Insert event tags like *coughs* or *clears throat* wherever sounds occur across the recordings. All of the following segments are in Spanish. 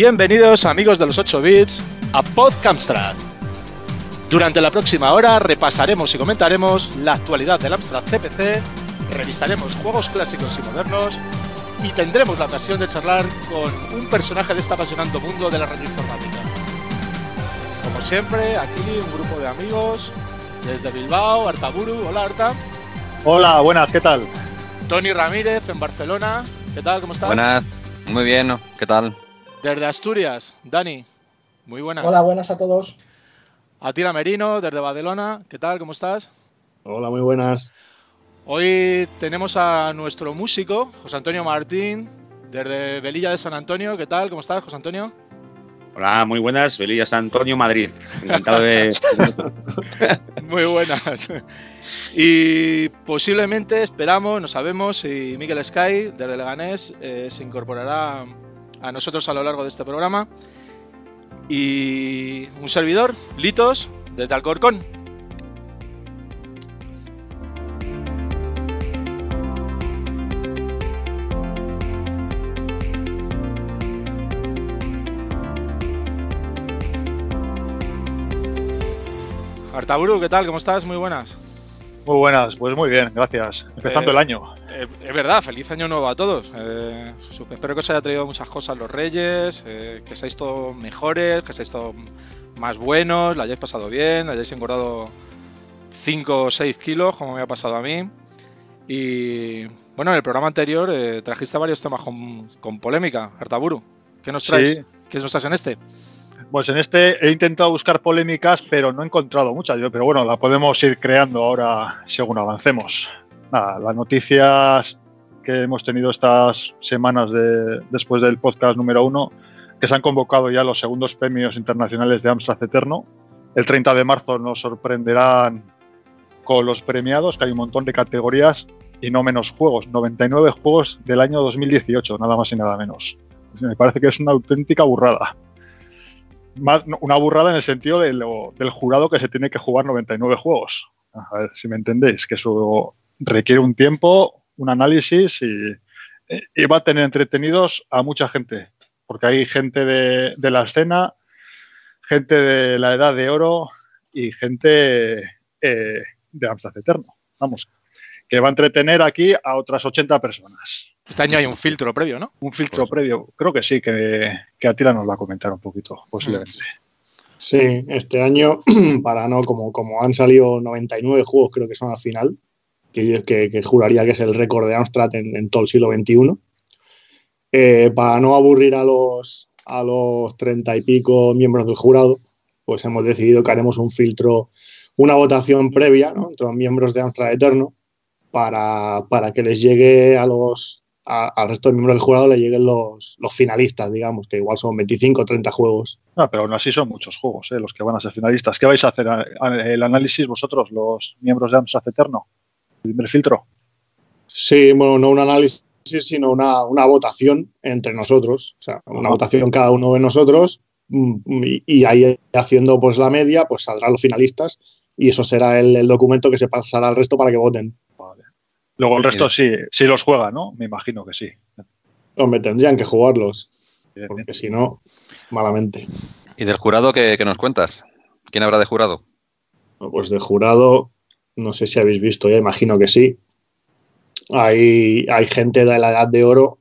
Bienvenidos amigos de los 8 bits a Podcamstrad. Durante la próxima hora repasaremos y comentaremos la actualidad del Amstrad CPC, revisaremos juegos clásicos y modernos y tendremos la ocasión de charlar con un personaje de este apasionante mundo de la red informática. Como siempre, aquí un grupo de amigos desde Bilbao, Artaburu. Hola Arta. Hola, buenas, ¿qué tal? Tony Ramírez en Barcelona. ¿Qué tal? ¿Cómo estás? Buenas, muy bien, ¿qué tal? Desde Asturias, Dani. Muy buenas. Hola, buenas a todos. Atila Merino, desde Badalona. ¿Qué tal? ¿Cómo estás? Hola, muy buenas. Hoy tenemos a nuestro músico, José Antonio Martín, desde Velilla de San Antonio. ¿Qué tal? ¿Cómo estás, José Antonio? Hola, muy buenas. Velilla San Antonio, Madrid. Encantado de. *laughs* muy buenas. Y posiblemente, esperamos, no sabemos si Miguel Sky, desde Leganés, eh, se incorporará a nosotros a lo largo de este programa. Y un servidor, Litos, desde Alcorcón. Artaburu, ¿qué tal? ¿Cómo estás? Muy buenas. Muy buenas, pues muy bien, gracias. Empezando Eh, el año. Eh, es verdad, feliz año nuevo a todos. Eh, espero que os haya traído muchas cosas los Reyes, eh, que seáis todos mejores, que seáis todos más buenos, la hayáis pasado bien, hayáis engordado 5 o 6 kilos, como me ha pasado a mí. Y bueno, en el programa anterior eh, trajiste varios temas con, con polémica, Artaburu. ¿Qué nos traes? Sí. ¿Qué nos traes en este? Pues en este he intentado buscar polémicas, pero no he encontrado muchas. Pero bueno, la podemos ir creando ahora según avancemos. Las noticias que hemos tenido estas semanas de- después del podcast número uno, que se han convocado ya los segundos premios internacionales de Amstrad Eterno. El 30 de marzo nos sorprenderán con los premiados, que hay un montón de categorías y no menos juegos. 99 juegos del año 2018, nada más y nada menos. Me parece que es una auténtica burrada más, una burrada en el sentido de lo- del jurado que se tiene que jugar 99 juegos. A ver si me entendéis, que eso requiere un tiempo, un análisis y, va a tener entretenidos a mucha gente, porque hay gente de, de la escena, gente de la edad de oro y gente eh, de Amstrad Eterno. Vamos, que va a entretener aquí a otras 80 personas. Este año hay un filtro previo, ¿no? Un filtro previo, creo que sí, que, que Atila nos va a comentar un poquito, posiblemente. Sí, este año, *clears throat* para no, como, como han salido 99 juegos, creo que son al final, que, yo- que, que juraría que es el récord de Amstrad en, en todo el siglo XXI. Eh, para no aburrir a los, a los 30 y pico miembros del jurado, pues hemos decidido que haremos un filtro, una votación previa ¿no? entre los miembros de Amstrad Eterno para, para que les llegue a los, a- al resto de miembros del jurado le lleguen los, los finalistas, digamos, que igual son 25 o 30 juegos. Ah, pero aún así son muchos juegos eh, los que van a ser finalistas. ¿Qué vais a hacer? ¿A- a- ¿El análisis vosotros, los miembros de Amstrad Eterno? ¿El primer filtro? Sí, bueno, no un análisis, sino una, una votación entre nosotros. O sea, una votación cada uno de nosotros mm, y, y ahí haciendo pues la media, pues saldrán los finalistas y eso será el, el documento que se pasará al resto para que voten. Luego el resto sí, sí los juega, ¿no? Me imagino que sí. Hombre, tendrían que jugarlos, porque si no, malamente. ¿Y del jurado qué, qué nos cuentas? ¿Quién habrá de jurado? Pues de jurado, no sé si habéis visto ya, imagino que sí. Hay, hay gente de la edad de oro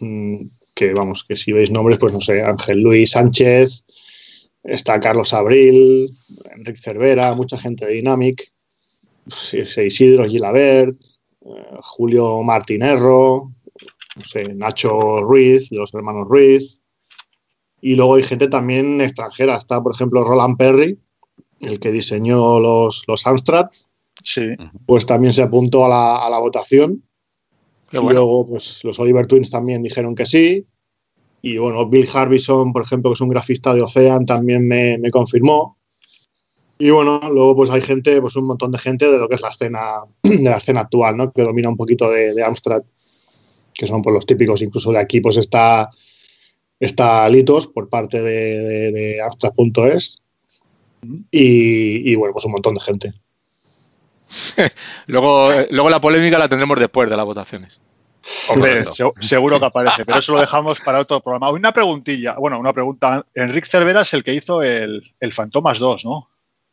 mm, que, vamos, que si veis nombres, pues no sé, Ángel Luis Sánchez, está Carlos Abril, Enrique Cervera, mucha gente de Dynamic, Isidro Gilabert, eh, Julio Martinerro, no sé, Nacho Ruiz, de los hermanos Ruiz. Y luego hay gente también extranjera. Está, por ejemplo, Roland Perry, el que diseñó los, los Amstrad, Sí. pues también se apuntó a la, a la votación. Qué bueno. Luego, pues los Oliver Twins también dijeron que sí. Y bueno, Bill Harbison, por ejemplo, que es un grafista de Ocean, también me, me confirmó. Y bueno, luego pues hay gente, pues un montón de gente de lo que es la escena, *clears throat* de la escena actual, ¿no? Que domina un poquito de, de Amstrad, que son pues los típicos, incluso de aquí pues está, está Litos por parte de, de, de Amstrad.es. Y, y bueno, pues un montón de gente. *laughs* Luego, eh, luego la polémica la tendremos después de las votaciones. Hombre, Correcto. se- seguro que aparece, pero eso lo dejamos para otro programa. Una preguntilla, bueno, una pregunta. Enrique Cervera es el que hizo el, el Fantomas 2, ¿no?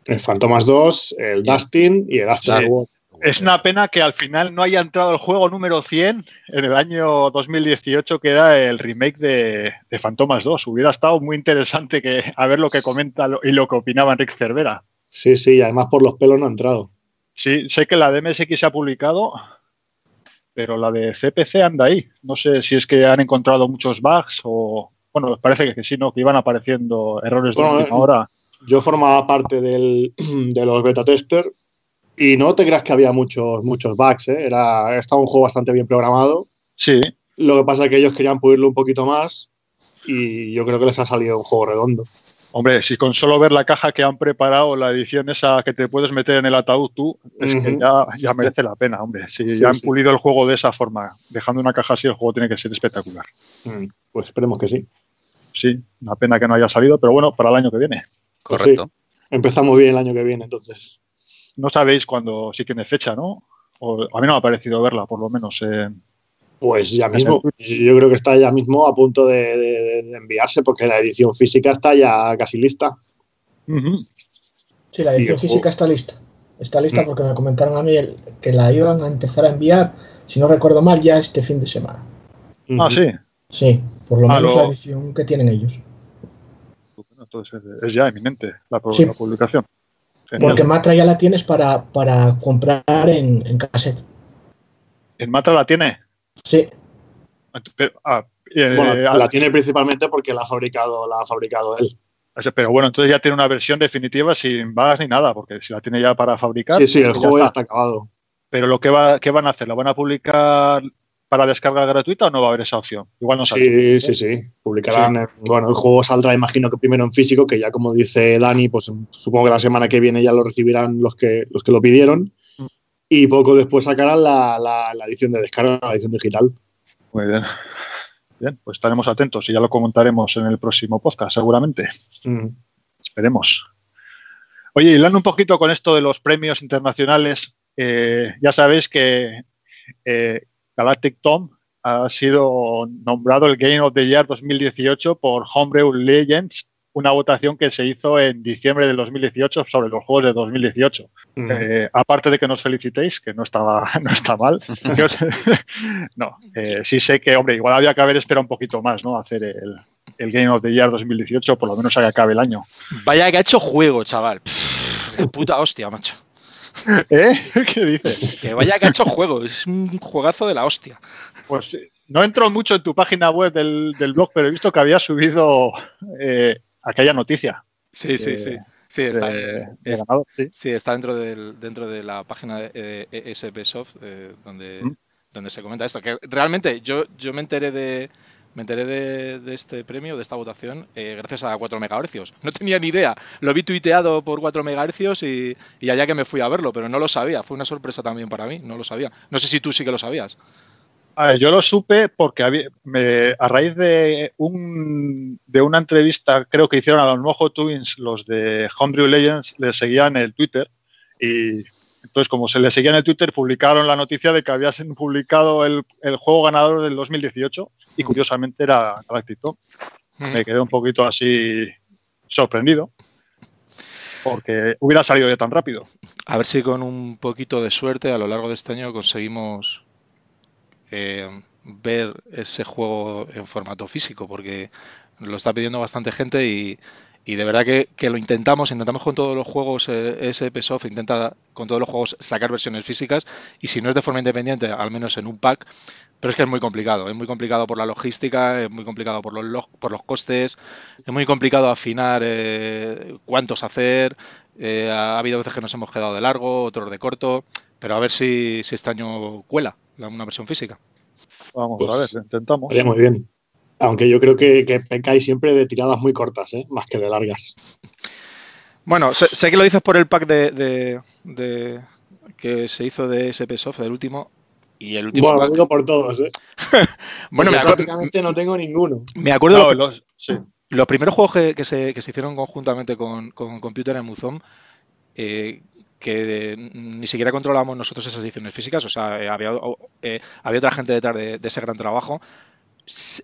El Fantomas 2, el Dustin y el Afterworld. Es una pena que al final no haya entrado el juego número 100 en el año 2018, que era el remake de, de Fantomas 2. Hubiera estado muy interesante que, a ver lo que comenta y lo que opinaba Enrique Cervera. Sí, sí, y además por los pelos no ha entrado. Sí, sé que la de MSX se ha publicado, pero la de CPC anda ahí. No sé si es que han encontrado muchos bugs o. Bueno, parece que sí, ¿no? Que iban apareciendo errores de última hora. Yo formaba parte del- *clears throat* de los beta tester y no te creas que había muchos, muchos bugs. ¿eh? Era, estaba un juego bastante bien programado. Sí, Lo que pasa es que ellos querían pulirlo un poquito más y yo creo que les ha salido un juego redondo. hombre, si con solo ver la caja que han preparado, la edición esa que te puedes meter en el ataúd tú, es que ya, ya merece la pena, hombre. Si Sí, ya han sí. pulido el juego de esa forma, dejando una caja así, el juego tiene que ser espectacular. Mm, Pues esperemos que sí. Sí, una pena que no haya salido, pero bueno, para el año que viene. Correcto. Empezamos bien el año que viene, entonces. No sabéis cuándo, si tiene fecha, ¿no? O, a mí no me ha parecido verla, por lo menos. eh, Pues ya Es mismo. Yo creo que está ya mismo a punto de, de- de enviarse porque la edición física está ya casi lista. Sí, la edición física está lista. Está lista Mm. porque me comentaron a mí el- que la iban a empezar a enviar, si no recuerdo mal, ya este fin de semana. Ah, sí. Sí, por lo Ah, menos lo- la edición que tienen ellos. Entonces es- es ya eminente la, pu- Sí. la publicación. Porque Matra ya la tienes para, para comprar en, en cassette. ¿En Matra la tiene? Sí, Pero, ah, eh, Bueno, la tiene principalmente porque la ha fabricado, la ha fabricado él. pero bueno, entonces ya tiene una versión definitiva sin bugs ni nada, porque si la tiene ya para fabricar. Sí, sí, el pues juego ya está. está acabado. Pero lo que va, ¿qué van a hacer? ¿La van a publicar para descarga gratuita o no va a haber esa opción? Igual no. Sí, sí, sí. Publicarán. eh, Bueno, el juego saldrá, imagino que primero en físico, que ya como dice Dani, pues supongo que la semana que viene ya lo recibirán los que, los que lo pidieron. Mm. Y poco después sacarán la, la- la edición de descarga, la edición digital. Muy bien. Bien, pues estaremos atentos y ya lo comentaremos en el próximo podcast, seguramente. Mm. Esperemos. Oye, hilando un poquito con esto de los premios internacionales, eh, ya sabéis que eh, Galactic Tom ha sido nombrado el Game of the Year 2018 por Homebrew Legends, una votación que se hizo en diciembre del 2018 sobre los juegos de 2018. Mm. Eh, aparte de que nos felicitéis, que no estaba, *laughs* no está mal. *laughs* Yo *laughs* no, eh, sí sé que, hombre, igual había que haber esperado un poquito más, ¿no? Hacer el, el Game of the Year 2018, por lo menos a que acabe el año. Vaya que ha hecho juego, chaval. Pff, puta hostia, macho. *laughs* ¿Eh? ¿Qué dices? Que vaya que ha hecho juego. Es un juegazo de la hostia. Pues eh, no entro mucho en tu página web del, del blog, pero he visto que había subido eh, aquella noticia. Sí, sí, de- sí. Sí, está, de- de sí. sí, está dentro, del, dentro de la página de eh, ESP Soft, eh, donde, Mm. donde se comenta esto. Que realmente yo, yo me enteré de. Me enteré de, este premio, de esta votación, eh, gracias a 4 MHz. *laughs* No tenía ni idea. Lo vi tuiteado por 4 MHz y, allá que me fui a verlo, pero no lo sabía. Fue una sorpresa también para mí, no lo sabía. No sé si tú sí que lo sabías. A ver, yo lo supe porque había- a raíz de, un, de una entrevista, creo que hicieron a los Mojo Twins, los de Homebrew Legends, les seguían el Twitter y entonces como se les seguía en el Twitter, publicaron la noticia de que había sido publicado el, el juego ganador del 2018 y curiosamente era Galactic Tom. Me quedé un poquito así sorprendido porque hubiera salido ya tan rápido. A ver si con un poquito de suerte a lo largo de este año conseguimos eh, ver ese juego en formato físico, porque lo está pidiendo bastante gente y, y de verdad que, que lo intentamos, intentamos con todos los juegos, eh, SP Soft intenta con todos los juegos sacar versiones físicas y si no es de forma independiente, al menos en un pack, pero es que es muy complicado, es muy complicado por la logística, es muy complicado por los, log- por los costes, es muy complicado afinar eh, cuántos hacer, eh, ha habido veces que nos hemos quedado de largo, otros de corto, pero a ver si, si este año cuela la- una versión física. Vamos Pues, a ver, lo intentamos. Muy bien. Aunque yo creo que, que pecáis siempre de tiradas muy cortas, ¿eh? más que de largas. Bueno, sé, sé que lo dices por el pack de, de- de- que se hizo de SP Soft, del último, y el último Bueno, lo pack- digo por todos. ¿eh? *laughs* Bueno, me, Yo acuer- prácticamente no tengo ninguno. me acuerdo No, los, los- sí. los primeros juegos que, que se, que se hicieron conjuntamente con, con Computer and Muzon, eh, que ni siquiera controlábamos nosotros esas ediciones físicas, o sea, eh, había, eh, había otra gente detrás de, ese gran trabajo.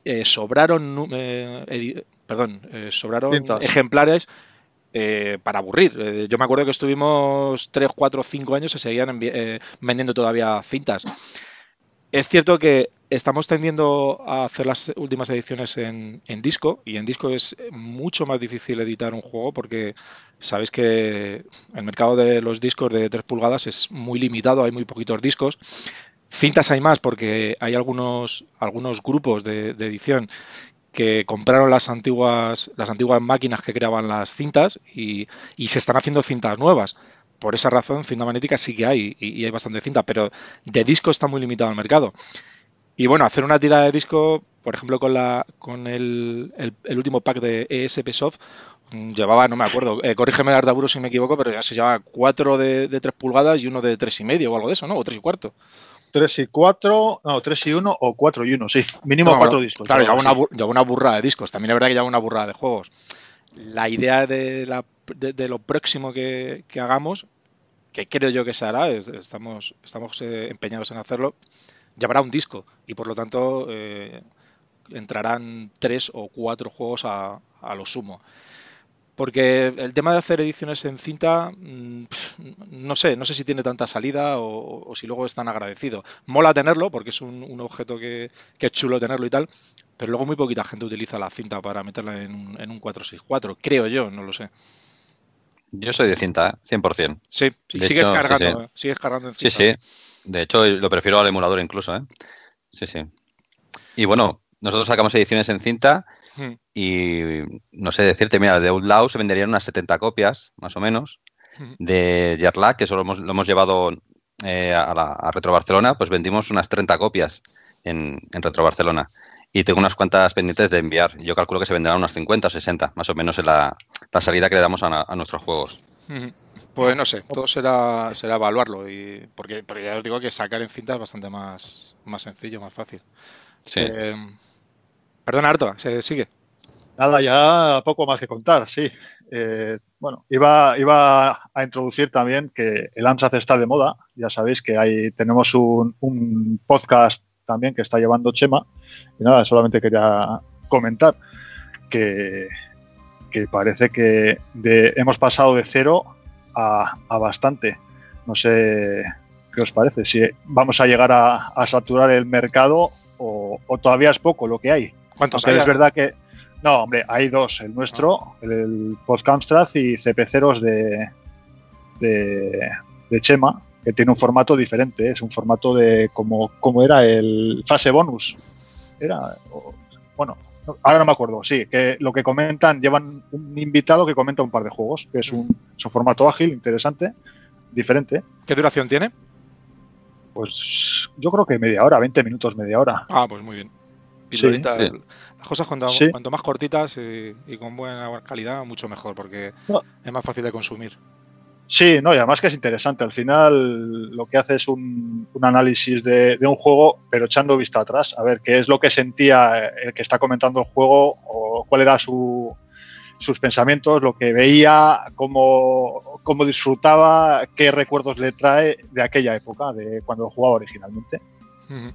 Eh, sobraron, perdón, sobraron ejemplares para aburrir. yo me acuerdo que estuvimos 3, 4, 5 años y se seguían vendiendo todavía cintas. Es cierto que estamos tendiendo a hacer las últimas ediciones en, disco y en disco es mucho más difícil editar un juego porque sabéis que el mercado de los discos de 3 pulgadas es muy limitado, hay muy poquitos discos. Cintas hay más porque hay algunos, algunos grupos de, edición que compraron las antiguas, las antiguas máquinas que creaban las cintas y, y se están haciendo cintas nuevas por esa razón, cinta magnética sí que hay y, hay bastante cinta, pero de disco está muy limitado el mercado. Y bueno, hacer una tirada de disco, por ejemplo, con la con el, el, último pack de ESP Soft, mm, llevaba, no me acuerdo, eh, corrígeme Ardaburo si me equivoco, pero ya se llevaba cuatro de, de 3 pulgadas y uno de tres y medio o algo de eso, ¿no? O tres y cuarto. 3 y 4, no, 3 y 1 o 4 y 1, sí. Mínimo 4 discos. Claro, llevaba una, una, burrada de discos. También es verdad que llevaba una burrada de juegos. La idea de, la, de, lo próximo que, que, hagamos, que creo yo que se hará, estamos, estamos eh, empeñados en hacerlo, llevará un disco y por lo tanto eh, entrarán tres o cuatro juegos a, lo sumo. Porque el tema de hacer ediciones en cinta, mm, no sé, no sé si tiene tanta salida o, si luego es tan agradecido. Mola tenerlo porque es un, objeto que, es chulo tenerlo y tal, pero luego muy poquita gente utiliza la cinta para meterla en, en un 464, creo yo, no lo sé. Yo soy de cinta, 100%. ¿eh? Sí, sigues, cargando, sigues cargando en cinta. Sí, sí. De hecho, lo prefiero al emulador incluso, ¿eh? Sí, sí. Y bueno, nosotros sacamos ediciones en cinta hmm. y no sé decirte, mira, de Outlaw se venderían unas 70 copias, más o menos. Hmm. De Jarlac, que solo lo hemos llevado eh, a, Retro Barcelona, pues vendimos unas 30 copias en, Retro Barcelona. Y tengo unas cuantas pendientes de enviar. Yo calculo que se venderán unas 50 o 60, más o menos en la, salida que le damos a, nuestros juegos. Hmm. Pues no sé, todo será, será evaluarlo. y porque, ya os digo que sacar en cinta es bastante más, más sencillo, más fácil. Sí. Eh, perdona, Arto, ¿se sigue? Nada, ya poco más que contar, sí. Eh, bueno, iba, iba a introducir también que el AMSAT está de moda. Ya sabéis que ahí tenemos un, podcast también que está llevando Chema. Y nada, solamente quería comentar que, que parece que de, hemos pasado de cero a, bastante. No sé qué os parece, si vamos a llegar a, saturar el mercado o, todavía es poco lo que hay. ¿Cuántos hay? Es verdad que. No, hombre, hay dos: el nuestro, ah. el, el Amstrad y CP0 de, de, Chema, que tiene un formato diferente. Es un formato de como, como era el fase bonus. Era. Bueno, ahora no me acuerdo, sí, que lo que comentan, llevan un invitado que comenta un par de juegos, que es un, formato ágil, interesante, diferente. ¿Qué duración tiene? Pues yo creo que media hora, 20 minutos, media hora. Ah, pues muy bien. Las cosas cuanto, más cortitas y, con buena calidad, mucho mejor, porque es más fácil de consumir. Sí, no, y además que es interesante. Al final lo que hace es un, análisis de, un juego, pero echando vista atrás, a ver qué es lo que sentía el que está comentando el juego o cuál era su, sus pensamientos, lo que veía, cómo, cómo, disfrutaba, qué recuerdos le trae de aquella época, de cuando jugaba originalmente.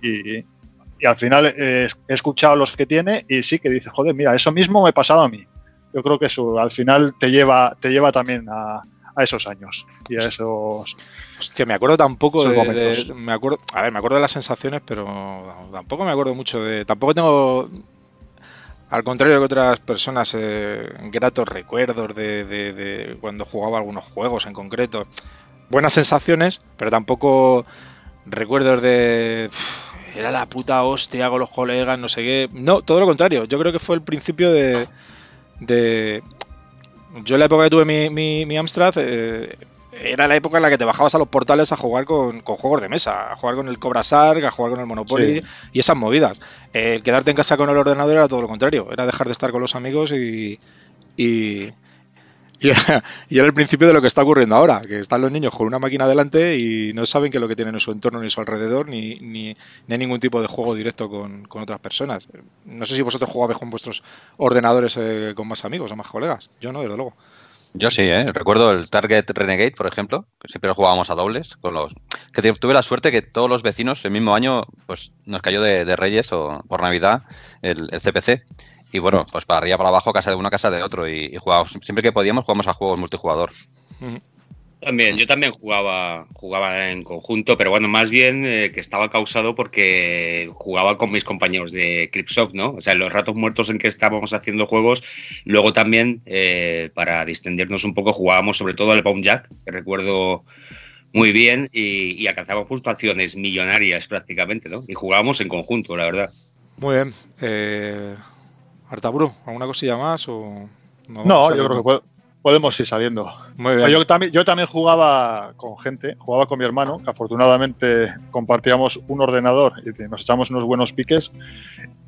y, al final he escuchado los que tiene y sí que dice, joder, mira, eso mismo me ha pasado a mí. Yo creo que eso al final te lleva, te lleva también a, a esos años y a esos. Hostia, me acuerdo tampoco de, me acuerdo, a ver, me acuerdo de las sensaciones, pero tampoco me acuerdo mucho de. Tampoco tengo. Al contrario que otras personas, eh, gratos recuerdos de, de, cuando jugaba algunos juegos en concreto. Buenas sensaciones, pero tampoco recuerdos de. Era la puta hostia con los colegas, no sé qué. No, todo lo contrario. Yo creo que fue el principio de, de, yo en la época que tuve mi, mi, Amstrad eh, era la época en la que te bajabas a los portales a jugar con, juegos de mesa, a jugar con el Cobra Sarg, a jugar con el Monopoly y esas movidas. El quedarte en casa con el ordenador era todo lo contrario, era dejar de estar con los amigos y, y era, el principio de lo que está ocurriendo ahora, que están los niños con una máquina delante y no saben qué es lo que tienen en su entorno ni a su alrededor, ni, ni, hay ningún tipo de juego directo con, otras personas. No sé si vosotros jugabais con vuestros ordenadores eh, con más amigos o más colegas. Yo no, desde luego. Yo sí, ¿eh? recuerdo el Target Renegade, por ejemplo, que siempre jugábamos a dobles. con los Que tuve la suerte que todos los vecinos el mismo año pues nos cayó de, Reyes o por Navidad el, CPC. Y bueno, pues para arriba, para abajo, casa de uno, casa de otro. Y, y jugábamos, siempre que podíamos, jugamos a juegos multijugador. También, yo también jugaba, jugaba en conjunto, pero bueno, más bien eh, que estaba causado porque jugaba con mis compañeros de Cripsoft, ¿no? O sea, en los ratos muertos en que estábamos haciendo juegos, luego también, eh, para distendernos un poco, jugábamos sobre todo al Bomb Jack, que recuerdo muy bien, y, y alcanzábamos puntuaciones millonarias prácticamente, ¿no? Y jugábamos en conjunto, la verdad. Muy bien. Eh, Artaburo, ¿alguna cosilla más o...? No, yo creo que puedo, podemos ir saliendo. Yo también, yo también jugaba con gente, jugaba con mi hermano, que afortunadamente compartíamos un ordenador y nos echamos unos buenos piques.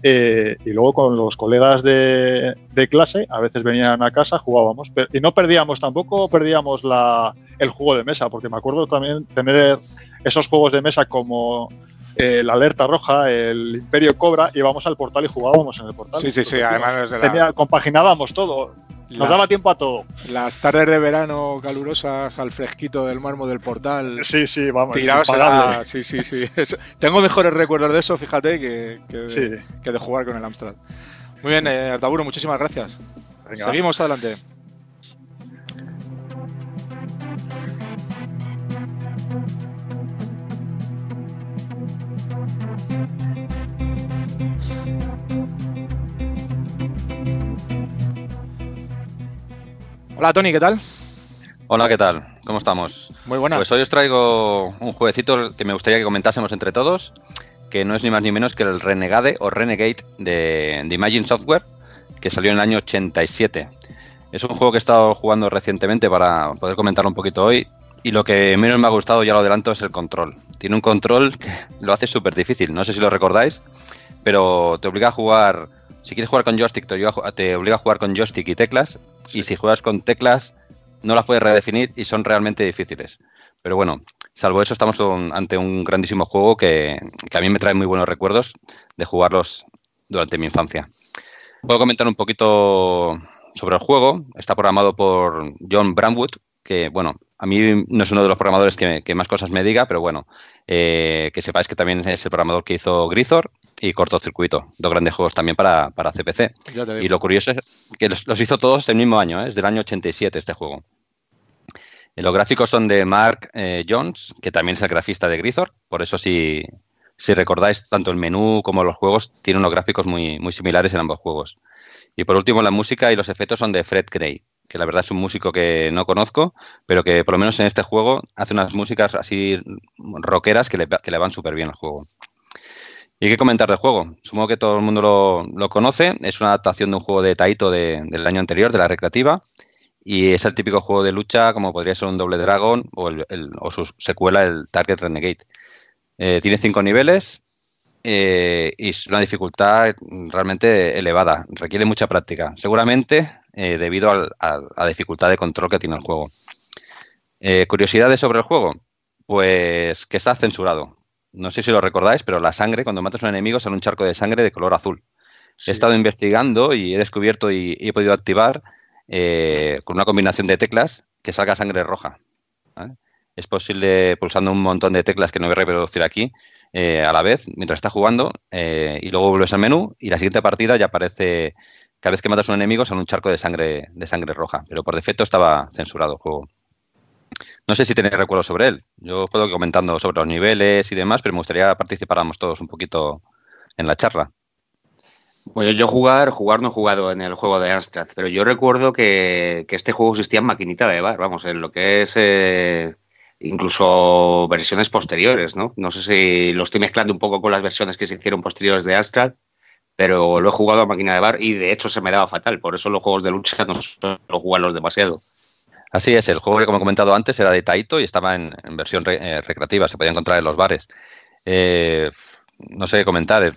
Eh, y luego con los colegas de, clase, a veces venían a casa, jugábamos. Y no perdíamos tampoco, perdíamos la, el juego de mesa, porque me acuerdo también tener esos juegos de mesa como eh, la alerta roja, el Imperio Cobra, íbamos al portal y jugábamos en el portal. Sí, sí, sí, además de compaginábamos todo. Nos daba tiempo a todo. Las tardes de verano calurosas al fresquito del mármol del portal. Sí, sí, vamos. Tirados a... Sí, sí, sí. Tengo mejores recuerdos de eso, fíjate, que, que, de, jugar con el Amstrad. Muy bien, eh, Artaburo, muchísimas gracias. Seguimos adelante. Hola Tony, ¿qué tal? Hola, ¿qué tal? ¿Cómo estamos? Muy buenas. Pues hoy os traigo un jueguecito que me gustaría que comentásemos entre todos, que no es ni más ni menos que el Renegade o Renegade de, Imagine Software, que salió en el año 87. Es un juego que he estado jugando recientemente para poder comentarlo un poquito hoy. Y lo que menos me ha gustado, ya lo adelanto, es el control. Tiene un control que lo hace súper difícil. No sé si lo recordáis, pero te obliga a jugar si quieres jugar con joystick, te obliga a jugar con joystick y teclas. Y si juegas con teclas, no las puedes redefinir y son realmente difíciles. Pero bueno, salvo eso, estamos ante un grandísimo juego que, a mí me trae muy buenos recuerdos de jugarlos durante mi infancia. Puedo comentar un poquito sobre el juego. Está programado por John Bramwood, que bueno, a mí no es uno de los programadores que, más cosas me diga, pero bueno, eh, que sepáis que también es el programador que hizo Grisor y Cortocircuito, dos grandes juegos también para, CPC. Y lo curioso es que los, hizo todos el mismo año, ¿eh? es del año 87 este juego. los gráficos son de Mark eh, Jones, que también es el grafista de Grisor, por eso si, si recordáis tanto el menú como los juegos, tiene unos gráficos muy, muy similares en ambos juegos. Y por último, la música y los efectos son de Fred Gray, que la verdad es un músico que no conozco, pero que por lo menos en este juego hace unas músicas así rockeras que le, que le van súper bien al juego. ¿Y qué comentar del juego? Supongo que todo el mundo lo, conoce. Es una adaptación de un juego de Taito del año anterior, de la recreativa. Y es el típico juego de lucha, como podría ser un Doble Dragon o, su secuela, el Target Renegade. Eh, tiene cinco niveles eh, y es una dificultad realmente elevada. Requiere mucha práctica, seguramente eh, debido a la dificultad de control que tiene el juego. curiosidades sobre el juego, pues que está censurado no sé si lo recordáis, pero la sangre, cuando matas a un enemigo, sale un charco de sangre de color azul. He estado investigando y he descubierto y, he podido activar eh, con una combinación de teclas que salga sangre roja. Es posible pulsando un montón de teclas que no voy a reproducir aquí eh, a la vez mientras está jugando eh, y luego vuelves al menú y la siguiente partida ya aparece cada vez que matas a un enemigo sale un charco de sangre de sangre roja, pero por defecto estaba censurado el juego. No sé si tenéis recuerdos sobre él. Yo puedo ir comentando sobre los niveles y demás, pero me gustaría participáramos todos un poquito en la charla. Bueno, yo jugar, jugar no he jugado en el juego de Amstrad, pero yo recuerdo que, este juego existía en maquinita de bar, vamos, en lo que es eh, incluso versiones posteriores, ¿no? No sé si lo estoy mezclando un poco con las versiones que se hicieron posteriores de Amstrad, pero lo he jugado a máquina de bar y de hecho se me daba fatal, por eso los juegos de lucha no suelo jugarlos demasiado. Así es, el juego que como he comentado antes era de Taito y estaba en, versión eh, recreativa, se podía encontrar en los bares. Eh, no sé qué comentar, el,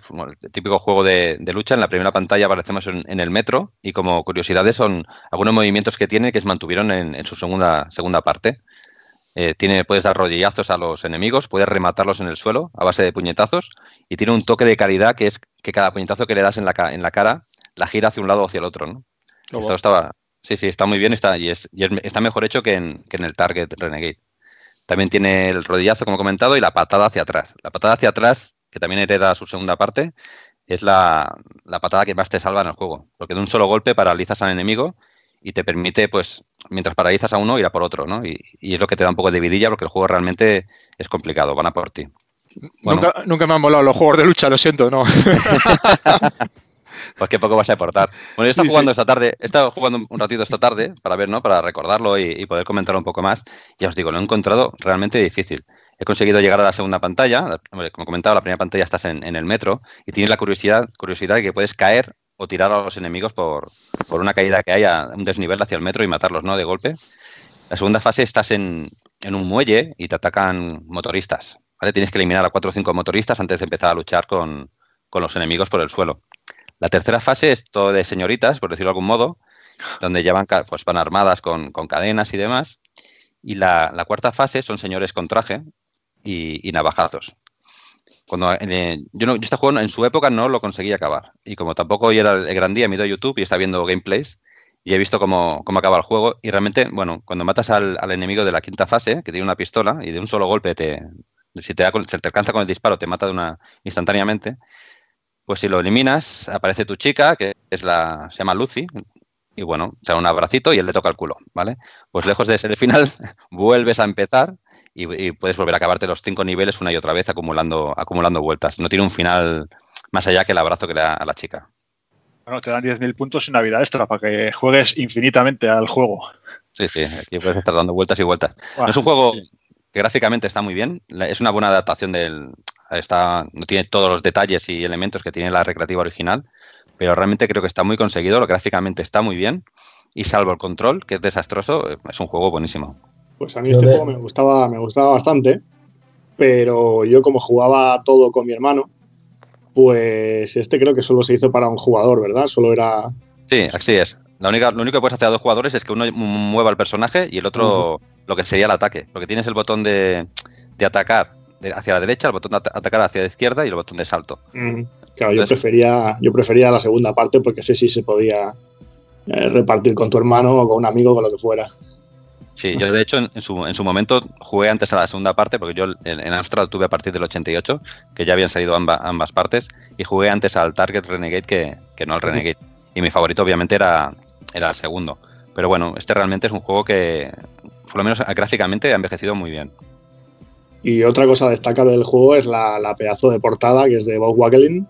típico juego de, lucha, en la primera pantalla aparecemos en, el metro y como curiosidades son algunos movimientos que tiene que se mantuvieron en, su segunda, segunda parte. Eh, tiene, puedes dar rodillazos a los enemigos, puedes rematarlos en el suelo a base de puñetazos y tiene un toque de calidad que es que cada puñetazo que le das en la, en la cara la gira hacia un lado o hacia el otro. ¿no? Esto estaba, Sí, sí, está muy bien está, y, es, está mejor hecho que en, que en el Target Renegade. También tiene el rodillazo, como he comentado, y la patada hacia atrás. La patada hacia atrás, que también hereda su segunda parte, es la, patada que más te salva en el juego. Porque de un solo golpe paralizas al enemigo y te permite, pues, mientras paralizas a uno, ir a por otro, ¿no? Y, es lo que te da un poco de vidilla porque el juego realmente es complicado, van a por ti. Nunca, nunca, me han molado los juegos de lucha, lo siento, ¿no? *laughs* pues qué poco vas a aportar. Bueno, yo he estado jugando esta tarde, he estado jugando un ratito esta tarde para ver, ¿no? Para recordarlo y, poder comentarlo un poco más. Ya os digo, lo he encontrado realmente difícil. He conseguido llegar a la segunda pantalla. Como comentaba, la primera pantalla estás en, el metro y tienes la curiosidad, curiosidad de que puedes caer o tirar a los enemigos por, una caída que haya, un desnivel hacia el metro y matarlos, ¿no? De golpe. La segunda fase estás en, un muelle y te atacan motoristas. ¿vale? Tienes que eliminar a cuatro o cinco motoristas antes de empezar a luchar con, con los enemigos por el suelo. La tercera fase es todo de señoritas, por decirlo de algún modo, donde llevan, pues van armadas con, cadenas y demás. Y la, cuarta fase son señores con traje y, navajazos. Cuando, eh, yo, no, este juego en su época no lo conseguí acabar. Y como tampoco hoy era el gran día, me he ido a YouTube y está viendo gameplays y he visto cómo, acaba el juego. Y realmente, bueno, cuando matas al, enemigo de la quinta fase, que tiene una pistola y de un solo golpe te, si te, da, te alcanza con el disparo, te mata de una instantáneamente. Pues si lo eliminas, aparece tu chica, que es la, se llama Lucy, y bueno, se da un abracito y él le toca el culo, ¿vale? Pues lejos de ser el final, *laughs* vuelves a empezar y, puedes volver a acabarte los cinco niveles una y otra vez acumulando, acumulando vueltas. No tiene un final más allá que el abrazo que le da a la chica. Bueno, te dan 10.000 puntos y una vida extra para que juegues infinitamente al juego. Sí, sí, aquí puedes estar dando vueltas y vueltas. es un juego que gráficamente está muy bien, es una buena adaptación del, está, no tiene todos los detalles y elementos que tiene la recreativa original, pero realmente creo que está muy conseguido, gráficamente está muy bien y salvo el control, que es desastroso, es un juego buenísimo. Pues a mí este juego me gustaba, me gustaba bastante, pero yo como jugaba todo con mi hermano, pues este creo que solo se hizo para un jugador, ¿verdad? Solo era... Sí, así es. La única, lo único que puedes hacer a dos jugadores es que uno mueva el personaje y el otro lo que sería el ataque. Porque tienes el botón de, de atacar hacia la derecha, el botón de atacar hacia la izquierda y el botón de salto. Claro, yo prefería, yo prefería la segunda parte porque sé si se podía eh, repartir con tu hermano o con un amigo, con lo que fuera. Sí, yo de hecho en, su, en su momento jugué antes a la segunda parte, porque yo en, en Amstrad tuve a partir del 88, que ya habían salido ambas partes, y jugué antes al Target Renegade que, que no al Renegade. Y mi favorito obviamente era, era el segundo. Pero bueno, este realmente es un juego que, por lo menos gráficamente, ha envejecido muy bien. Y otra cosa destacable del juego es la, pedazo de portada que es de Bob Wackelin,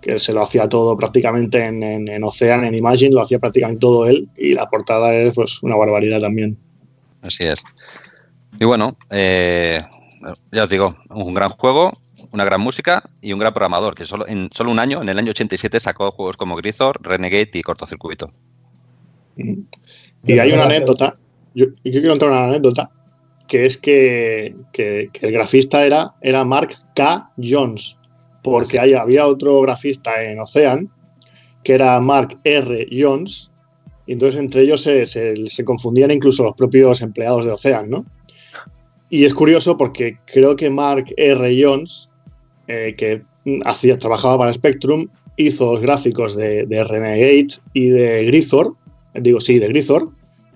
que se lo hacía todo prácticamente en, en, Ocean, en Imagine, lo hacía prácticamente todo él y la portada es pues una barbaridad también. Así es. Y bueno, eh, ya os digo, un gran juego, una gran música y un gran programador, que solo en solo un año, en el año 87, sacó juegos como Grisor, Renegade y Cortocircuito. Y hay una anécdota, yo, yo quiero contar una anécdota, que es que, el grafista era, era Mark K. Jones, porque había otro grafista en Ocean, que era Mark R. Jones, y entonces entre ellos se, confundían incluso los propios empleados de Ocean, ¿no? Y es curioso porque creo que Mark R. Jones, eh, que hacía, trabajaba para Spectrum, hizo los gráficos de, Renegade y de Grisor, digo sí, de Grisor,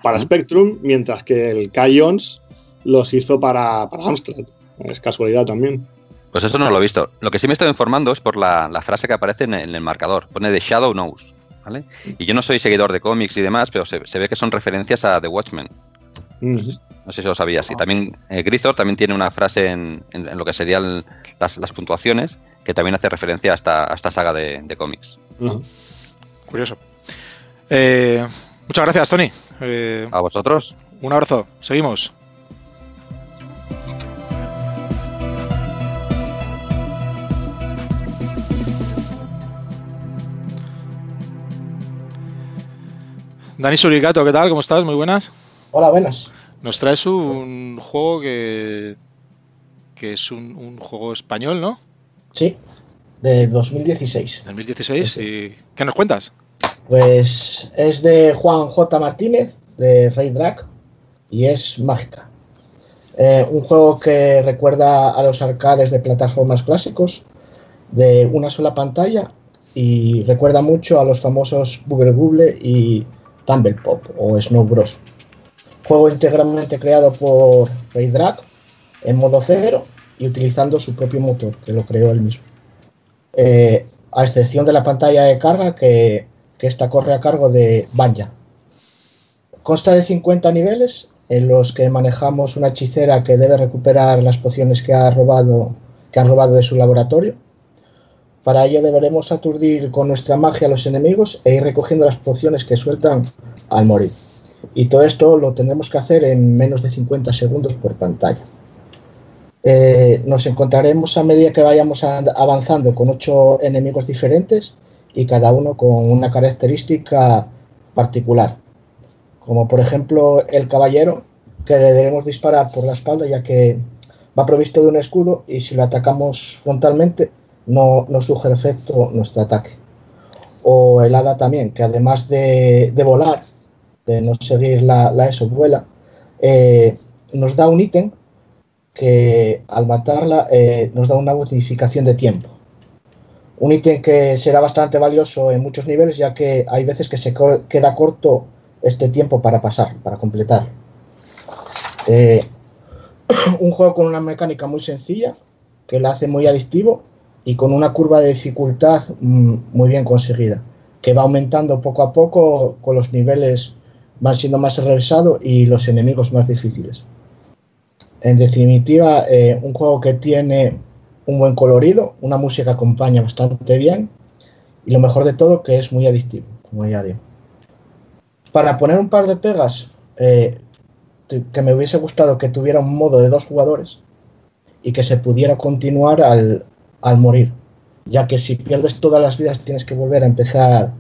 para Spectrum, mientras que el K. Jones los hizo para, para Amstrad. Es casualidad también. Pues eso no lo he visto. Lo que sí me estoy informando es por la, frase que aparece en el, marcador. Pone The Shadow Knows. ¿vale? Y yo no soy seguidor de cómics y demás, pero se, ve que son referencias a The Watchmen. No sé si lo sabías. Y también eh, Grisor también tiene una frase en, lo que serían las, puntuaciones que también hace referencia a esta, saga de, cómics. Curioso. Eh, muchas gracias, Tony. Eh, a vosotros. Un abrazo. Seguimos. Dani Suricato, ¿qué tal? ¿Cómo estás? Muy buenas. Hola, buenas. Nos traes un juego que, que es un, juego español, ¿no? Sí, de 2016. 2016, ¿y qué nos cuentas? Pues es de Juan J. Martínez, de Rey Drac, y es mágica. Eh, un juego que recuerda a los arcades de plataformas clásicos, de una sola pantalla, y recuerda mucho a los famosos Bubble Bubble y Tumble o Snow Bros. Juego íntegramente creado por Ray Drag en modo cero y utilizando su propio motor, que lo creó él mismo. Eh, a excepción de la pantalla de carga, que, que esta corre a cargo de Banja. Consta de 50 niveles en los que manejamos una hechicera que debe recuperar las pociones que ha robado, que han robado de su laboratorio. Para ello deberemos aturdir con nuestra magia a los enemigos e ir recogiendo las pociones que sueltan al morir. Y todo esto lo tendremos que hacer en menos de 50 segundos por pantalla. Eh, nos encontraremos a medida que vayamos avanzando con ocho enemigos diferentes y cada uno con una característica particular. Como por ejemplo el caballero, que le debemos disparar por la espalda ya que va provisto de un escudo y si lo atacamos frontalmente no, no surge efecto nuestro ataque. O el hada también, que además de, volar, de no seguir la, ESO vuela, eh, nos da un ítem que al matarla eh, nos da una bonificación de tiempo. Un ítem que será bastante valioso en muchos niveles, ya que hay veces que se queda corto este tiempo para pasar, para completar. Eh, *coughs* un juego con una mecánica muy sencilla, que la hace muy adictivo y con una curva de dificultad mm, muy bien conseguida, que va aumentando poco a poco con los niveles van siendo más revisados y los enemigos más difíciles. En definitiva, eh, un juego que tiene un buen colorido, una música que acompaña bastante bien y lo mejor de todo que es muy adictivo, como ya digo. Para poner un par de pegas, eh, que me hubiese gustado que tuviera un modo de dos jugadores y que se pudiera continuar al, morir, ya que si pierdes todas las vidas tienes que volver a empezar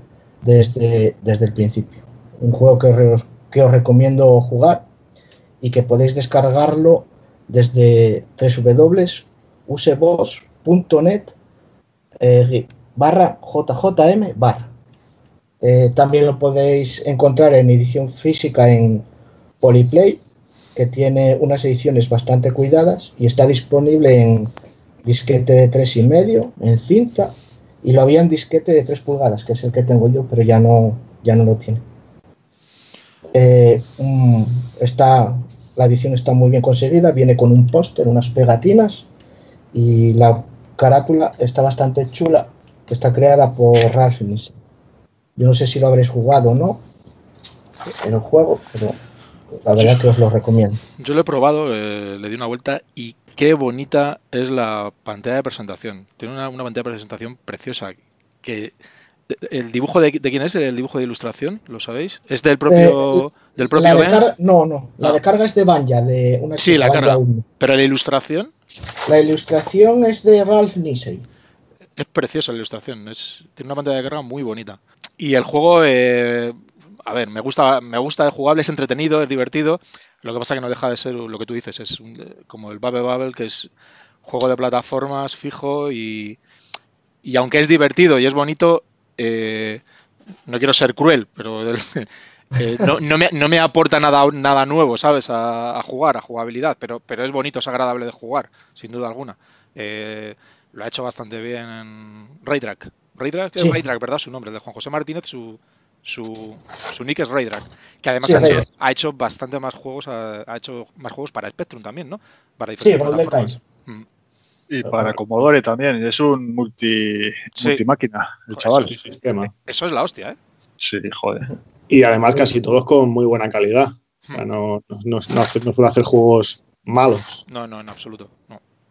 desde, desde el principio. Un juego que, que os recomiendo jugar y que podéis descargarlo desde www.useboss.net eh, barra jjm. Eh, también lo podéis encontrar en edición física en Polyplay, que tiene unas ediciones bastante cuidadas y está disponible en disquete de 3,5, en cinta, y lo había en disquete de 3 pulgadas, que es el que tengo yo, pero ya no, ya no lo tiene. Eh, está, la edición está muy bien conseguida, viene con un póster, unas pegatinas y la carátula está bastante chula, está creada por Ralph Yo no sé si lo habréis jugado o no en el juego, pero la verdad que os lo recomiendo. Yo lo he probado, eh, le di una vuelta y qué bonita es la pantalla de presentación. Tiene una, una pantalla de presentación preciosa que ¿El dibujo de, quién es? ¿El dibujo de ilustración? ¿Lo sabéis? ¿Es del propio, eh, del propio No, no. La de carga es de Banja, de una Sí, la carga. ¿Pero la ilustración? La ilustración es de Ralph Nisey. Es preciosa la ilustración. Es, tiene una pantalla de carga muy bonita. Y el juego, eh, a ver, me gusta, me gusta el jugable, es entretenido, es divertido. Lo que pasa es que no deja de ser lo que tú dices. Es como el Bubble Bubble, que es juego de plataformas fijo y, y aunque es divertido y es bonito, eh, no quiero ser cruel, pero *laughs* eh, no, me, aporta nada, nada nuevo, ¿sabes? A, jugar, a jugabilidad, pero, pero es bonito, es agradable de jugar, sin duda alguna. Eh, lo ha hecho bastante bien en Raydrack. Raydrack Raydrack, ¿verdad? Su nombre, de Juan José Martínez, su, su, su nick es Raydrack, que además ha, hecho, bastante más juegos, ha, hecho más juegos para Spectrum también, ¿no? Para diferentes sí, y para Commodore también, es un multi, multimáquina, el chaval. Eso es la hostia, ¿eh? Sí, joder. Y además casi todos con muy buena calidad. Hmm. no, no, suele hacer juegos malos. No, no, en absoluto.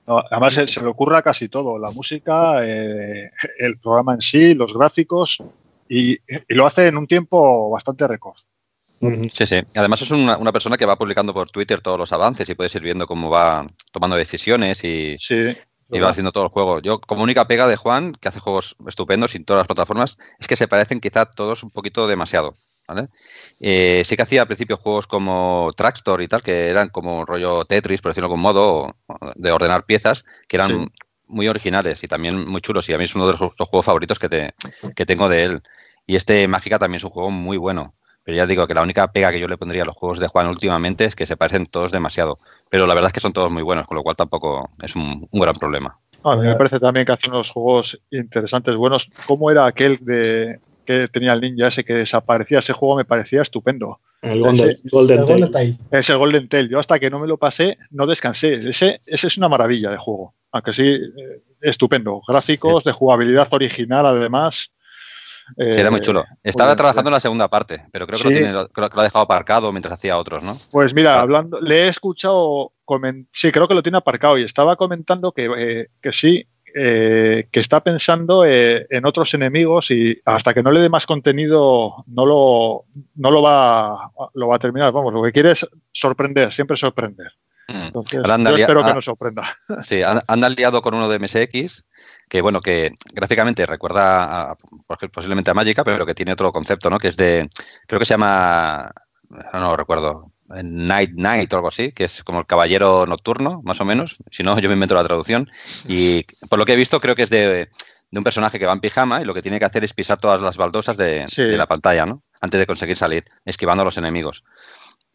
además se, le ocurra casi todo, la música, eh, el programa en sí, los gráficos, y, y, lo hace en un tiempo bastante récord. Sí, sí. Además es una, persona que va publicando por Twitter todos los avances y puedes ir viendo cómo va tomando decisiones y, va haciendo todos los juegos. Yo, como única pega de Juan, que hace juegos estupendos en todas las plataformas, es que se parecen quizá todos un poquito demasiado. ¿vale? Eh, sí que hacía al principio juegos como Trackstore y tal, que eran como rollo Tetris, por decirlo de algún modo, de ordenar piezas, que eran muy originales y también muy chulos. Y a mí es uno de los, juegos favoritos que, que tengo de él. Y este Mágica también es un juego muy bueno. Pero ya digo que la única pega que yo le pondría a los juegos de Juan últimamente es que se parecen todos demasiado. Pero la verdad es que son todos muy buenos, con lo cual tampoco es un, gran problema. a mí me parece también que hace unos juegos interesantes, buenos. ¿Cómo era aquel de que tenía el ninja ese que desaparecía, ese juego me parecía estupendo. El Golden, Golden, Tail. Es el Golden Tail. Yo hasta que no me lo pasé, no descansé. Ese, ese es una maravilla de juego. Aunque sí, eh, estupendo. Gráficos de jugabilidad original, además. Era muy chulo. Eh, Estaba trabajando en la segunda parte, pero creo que, lo, ha dejado aparcado mientras hacía otros, ¿no? Pues mira, hablando, le he escuchado, sí, creo que lo tiene aparcado y estaba comentando que, eh, que sí, eh, que está pensando en otros enemigos y hasta que no le dé más contenido no lo, no lo va, lo va a terminar. Vamos, lo que quiere es sorprender, siempre sorprender. Mm. Entonces, yo espero que nos sorprenda. *laughs* Sí, han, aliado con uno de MSX que bueno, que gráficamente recuerda a, posiblemente a Magica, pero que tiene otro concepto, ¿no? Que es de, creo que se llama, no lo recuerdo, Night Night o algo así, que es como el caballero nocturno, más o menos. Si no, yo me invento la traducción. Y por lo que he visto, creo que es de, un personaje que va en pijama y lo que tiene que hacer es pisar todas las baldosas de, de la pantalla, ¿no? Antes de conseguir salir, esquivando a los enemigos.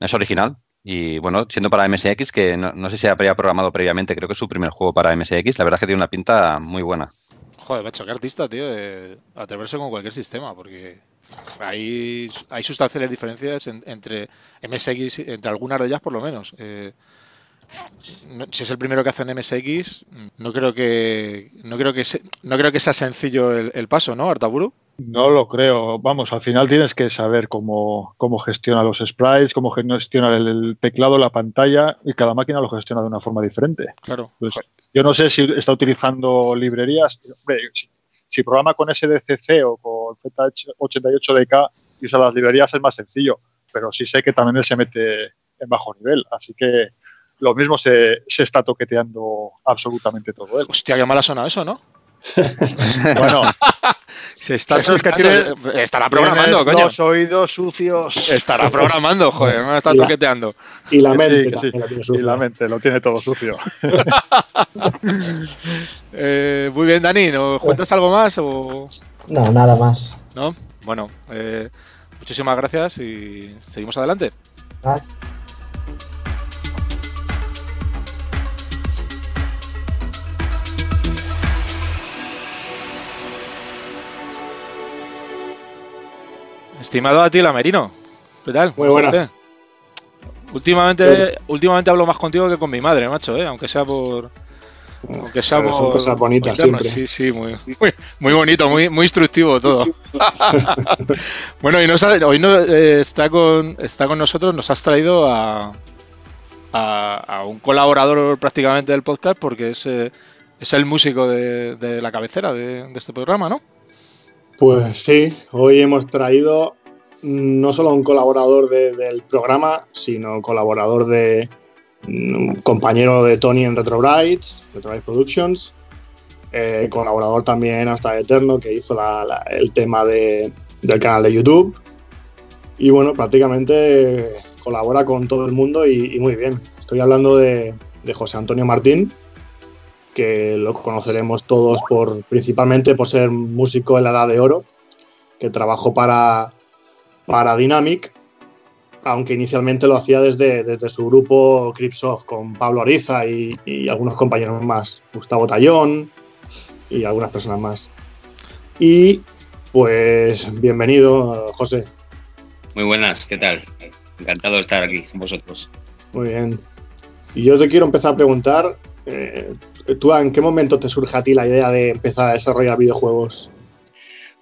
Es original, y bueno, siendo para MSX, que no, sé si habría programado previamente, creo que es su primer juego para MSX, la verdad es que tiene una pinta muy buena. Joder, macho, qué artista, tío, de atreverse con cualquier sistema, porque hay, hay sustanciales diferencias entre MSX, entre algunas de ellas por lo menos. Eh, si es el primero que hace en MSX, no creo que no creo que no creo que sea sencillo el, paso, ¿no, Artaburu? No lo creo. Vamos, al final tienes que saber cómo, cómo gestiona los sprites, cómo gestiona el teclado, la pantalla, y cada máquina lo gestiona de una forma diferente. Claro. Pues, yo no sé si está utilizando librerías. Si, programa con SDCC o con Z88DK y usa las librerías es más sencillo, pero sí sé que también él se mete en bajo nivel. Así que lo mismo se, está toqueteando absolutamente todo él. Hostia, qué mal ha sonado eso, ¿no? bueno, *laughs* se está eso es que tiene, estará programando, coño. Los oídos sucios. Estará programando, joder, me está toqueteando. Y la mente. y la mente, lo tiene todo sucio. *laughs* Eh, muy bien, Dani, ¿nos cuentas algo más? O... No, nada más. ¿No? Bueno, eh, muchísimas gracias y seguimos adelante. Estimado Atila Merino, ¿qué tal? Muy buenas. Últimamente, últimamente hablo más contigo que con mi madre, macho, ¿eh? aunque sea por. Aunque sea por. Son cosas bonitas siempre. Sí, sí, muy, muy, bonito, muy, muy instructivo todo. *laughs* bueno, y hoy no, eh, está, con, está con nosotros, nos has traído a, a, un colaborador prácticamente del podcast porque es, eh, es el músico de, la cabecera de, de este programa, ¿no? Pues sí, hoy hemos traído no solo un colaborador del programa, sino colaborador de un compañero de Tony en Retrobrides, Retrobrides Productions, eh, colaborador también hasta Eterno, que hizo el tema del canal de YouTube. Y bueno, prácticamente colabora con todo el mundo y, muy bien. Estoy hablando de, de José Antonio Martín, que lo conoceremos todos por, principalmente por ser músico en la Edad de Oro, que trabajó para, para Dynamic, aunque inicialmente lo hacía desde, desde su grupo Cripsoft con Pablo Ariza y, algunos compañeros más, Gustavo Tallón y algunas personas más. Y pues bienvenido, José. Muy buenas, ¿qué tal? Encantado de estar aquí con vosotros. Muy bien. Y yo te quiero empezar a preguntar, eh, ¿Tú en qué momento te surge a ti la idea de empezar a desarrollar videojuegos?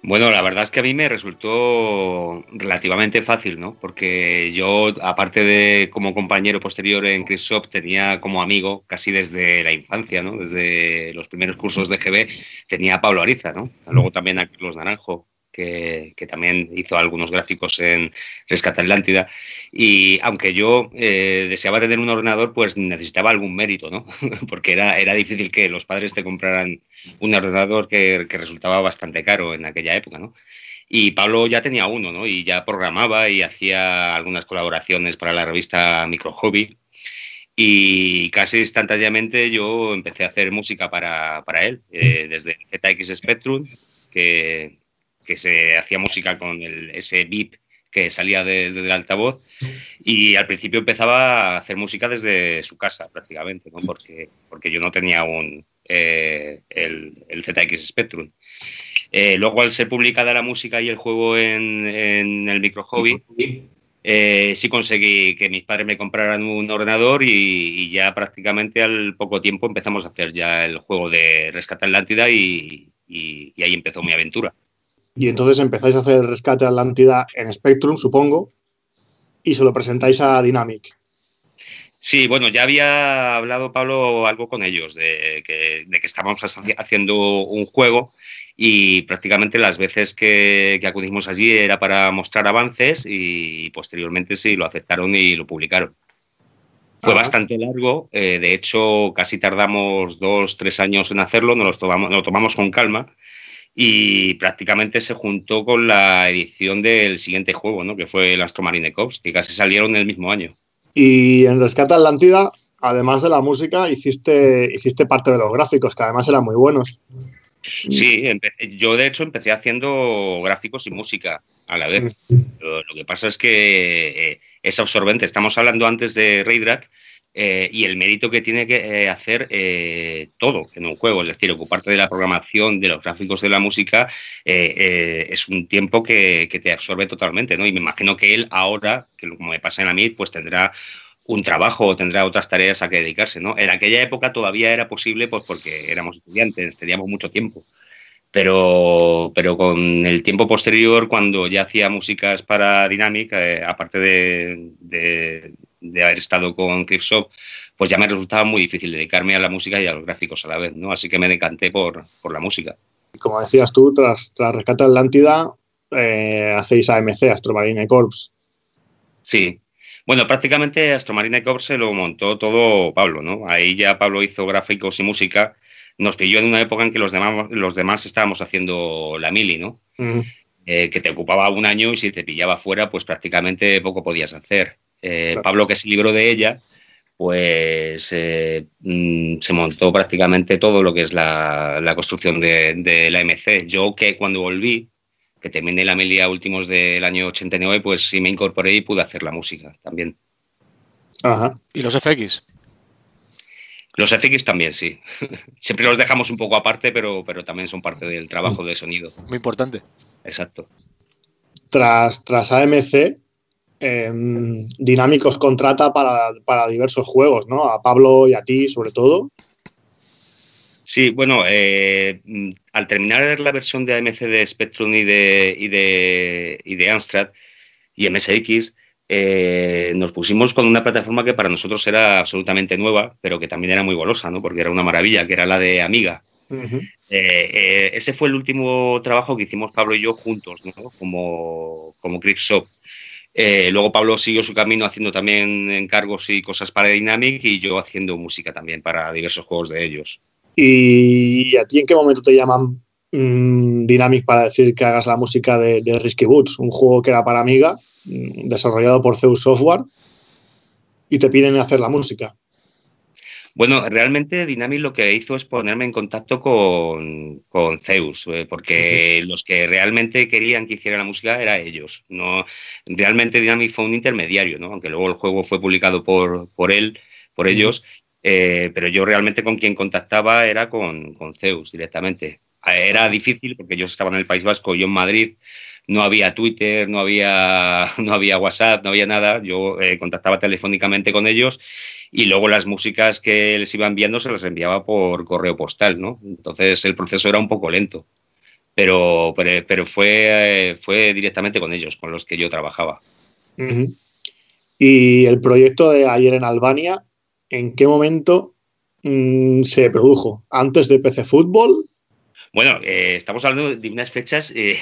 Bueno, la verdad es que a mí me resultó relativamente fácil, ¿no? Porque yo, aparte de como compañero posterior en Shop, tenía como amigo casi desde la infancia, ¿no? Desde los primeros cursos de GB, tenía a Pablo Ariza, ¿no? Luego también a Carlos Naranjo que, también hizo algunos gráficos en Rescate Atlántida. Y aunque yo eh, deseaba tener un ordenador, pues necesitaba algún mérito, ¿no? *laughs* Porque era, era difícil que los padres te compraran un ordenador que, resultaba bastante caro en aquella época, ¿no? Y Pablo ya tenía uno, ¿no? Y ya programaba y hacía algunas colaboraciones para la revista Micro Hobby. Y casi instantáneamente yo empecé a hacer música para, él, eh, desde ZX Spectrum, que, que se hacía música con el, ese beep que salía desde el altavoz y al principio empezaba a hacer música desde su casa prácticamente, ¿no? porque, porque yo no tenía aún eh, el, ZX Spectrum. Eh, luego, al ser publicada la música y el juego en, el micro hobby, eh, sí conseguí que mis padres me compraran un ordenador y, ya prácticamente al poco tiempo empezamos a hacer ya el juego de Rescate Atlántida y, y, ahí empezó mi aventura. Y entonces empezáis a hacer Rescate Atlántida en Spectrum, supongo, y se lo presentáis a Dynamic. Sí, bueno, ya había hablado Pablo algo con ellos de que, de que estábamos haciendo un juego y prácticamente las veces que, acudimos allí era para mostrar avances y posteriormente sí lo aceptaron y lo publicaron. Fue bastante largo, eh, de hecho casi tardamos dos, tres años en hacerlo, nos lo tomamos, lo tomamos con calma y prácticamente se juntó con la edición del siguiente juego, ¿no? que fue el Astro Marine Corps, que casi salieron el mismo año. Y en Rescate Atlántida, además de la música, hiciste, hiciste parte de los gráficos, que además eran muy buenos. Sí, yo de hecho empecé haciendo gráficos y música a la vez. Lo, que pasa es que eh, es absorbente. Estamos hablando antes de Raydrack eh, y el mérito que tiene que eh, hacer todo en un juego, es decir, ocuparte de la programación, de los gráficos, de la música, es un tiempo que, te absorbe totalmente, ¿no? Y me imagino que él ahora, que como me pasa en a mí, pues tendrá un trabajo o tendrá otras tareas a que dedicarse, ¿no? En aquella época todavía era posible, pues porque éramos estudiantes, teníamos mucho tiempo. Pero, pero con el tiempo posterior, cuando ya hacía músicas para Dynamic, eh, aparte de, haber estado con Clipshop, pues ya me resultaba muy difícil dedicarme a la música y a los gráficos a la vez, ¿no? Así que me decanté por, por la música. Como decías tú, tras, tras Rescate Atlántida, eh, hacéis AMC, Astromarine Corps. Sí, bueno, prácticamente Astromarine Corps se lo montó todo Pablo, ¿no? Ahí ya Pablo hizo gráficos y música. Nos pilló en una época en que los demás, los demás estábamos haciendo la mili, ¿no? Eh, que te ocupaba un año y si te pillaba fuera, pues prácticamente poco podías hacer. Eh, Pablo, que se libró de ella, pues eh, mm, se montó prácticamente todo lo que es la, construcción de, de, la MC. Yo que cuando volví, que terminé la melia últimos del año 89, pues sí me incorporé y pude hacer la música también. Ajá. ¿Y los FX? Los FX también, sí. *laughs* Siempre los dejamos un poco aparte, pero, pero también son parte del trabajo de sonido. Muy importante. Exacto. Tras, tras AMC, eh, Dinámicos contrata para, para diversos juegos, ¿no? A Pablo y a ti, sobre todo. Sí, bueno, eh, al terminar la versión de AMC de Spectrum y de, y de, y de Amstrad y MSX, eh, nos pusimos con una plataforma que para nosotros era absolutamente nueva, pero que también era muy golosa, ¿no? porque era una maravilla, que era la de Amiga. Eh, ese fue el último trabajo que hicimos Pablo y yo juntos, ¿no? como, como Shop. Luego Pablo siguió su camino haciendo también encargos y cosas para Dynamic y yo haciendo música también para diversos juegos de ellos. ¿Y a ti en qué momento te llaman mm, Dynamic para decir que hagas la música de, Risky Boots, un juego que era para Amiga, mm, desarrollado por Zeus Software, y te piden hacer la música? Bueno, realmente Dynamic lo que hizo es ponerme en contacto con, Zeus, eh, porque los que realmente querían que hiciera la música eran ellos. No, realmente Dynamic fue un intermediario, ¿no? aunque luego el juego fue publicado por, por él, por ellos, eh, pero yo realmente con quien contactaba era con, Zeus directamente. Era difícil porque ellos estaban en el País Vasco, yo en Madrid, no había Twitter, no había, *laughs* no había WhatsApp, no había nada. Yo eh, contactaba telefónicamente con ellos y luego las músicas que les iba enviando se las enviaba por correo postal, ¿no? Entonces el proceso era un poco lento, pero, pero, fue, fue directamente con ellos, con los que yo trabajaba. Y el proyecto de ayer en Albania, ¿en qué momento mm, se produjo? ¿Antes de PC Fútbol? Bueno, eh, estamos hablando de unas fechas eh,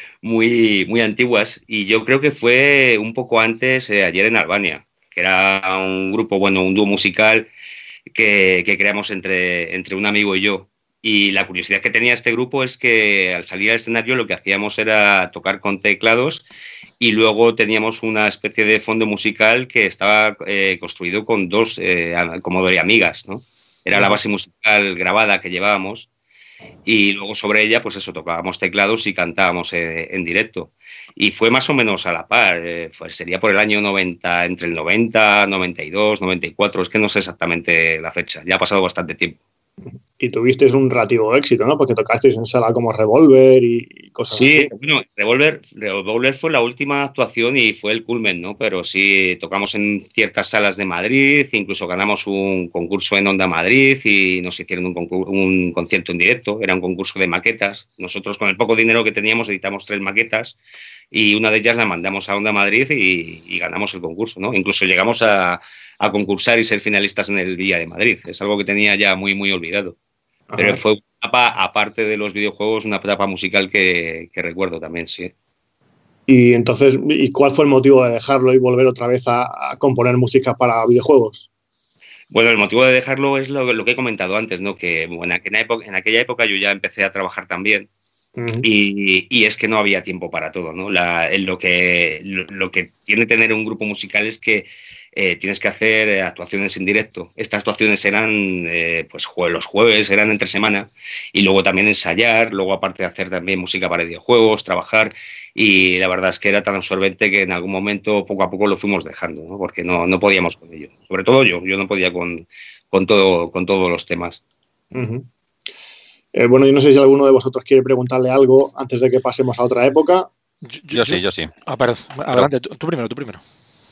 *laughs* muy, muy antiguas y yo creo que fue un poco antes, eh, ayer en Albania, que era un grupo, bueno, un dúo musical que, que, creamos entre, entre un amigo y yo. Y la curiosidad que tenía este grupo es que al salir al escenario lo que hacíamos era tocar con teclados y luego teníamos una especie de fondo musical que estaba eh, construido con dos eh, Commodore Amigas, ¿no? Era la base musical grabada que llevábamos y luego sobre ella, pues eso, tocábamos teclados y cantábamos eh, en directo. Y fue más o menos a la par, eh, sería por el año 90, entre el 90, 92, 94, es que no sé exactamente la fecha, ya ha pasado bastante tiempo. Y tuvisteis un relativo éxito, ¿no? Porque tocasteis en sala como Revolver y, cosas así. Sí, bueno, Revolver, Revolver fue la última actuación y fue el culmen, ¿no? Pero sí, tocamos en ciertas salas de Madrid, incluso ganamos un concurso en Onda Madrid y nos hicieron un, un concierto en directo. Era un concurso de maquetas. Nosotros, con el poco dinero que teníamos, editamos tres maquetas y una de ellas la mandamos a Onda Madrid y, ganamos el concurso, ¿no? Incluso llegamos a, concursar y ser finalistas en el Villa de Madrid. Es algo que tenía ya muy, muy olvidado. Pero fue una etapa, aparte de los videojuegos, una etapa musical que, recuerdo también, sí. Y entonces, ¿y cuál fue el motivo de dejarlo y volver otra vez a, componer música para videojuegos? Bueno, el motivo de dejarlo es lo, que he comentado antes, ¿no? Que bueno, en, época, en aquella época yo ya empecé a trabajar también y, es que no había tiempo para todo, ¿no? lo, que, lo, que tiene tener un grupo musical es que eh, tienes que hacer actuaciones en directo. Estas actuaciones eran, eh, pues los jueves, eran entre semana, y luego también ensayar, luego aparte de hacer también música para videojuegos, trabajar, y la verdad es que era tan absorbente que en algún momento poco a poco lo fuimos dejando, ¿no? porque no, no podíamos con ello. Sobre todo yo, yo no podía con, con, todo, con todos los temas. Eh, bueno, yo no sé si alguno de vosotros quiere preguntarle algo antes de que pasemos a otra época. Yo, sí, yo sí. Ah, adelante, tú, primero, tú primero.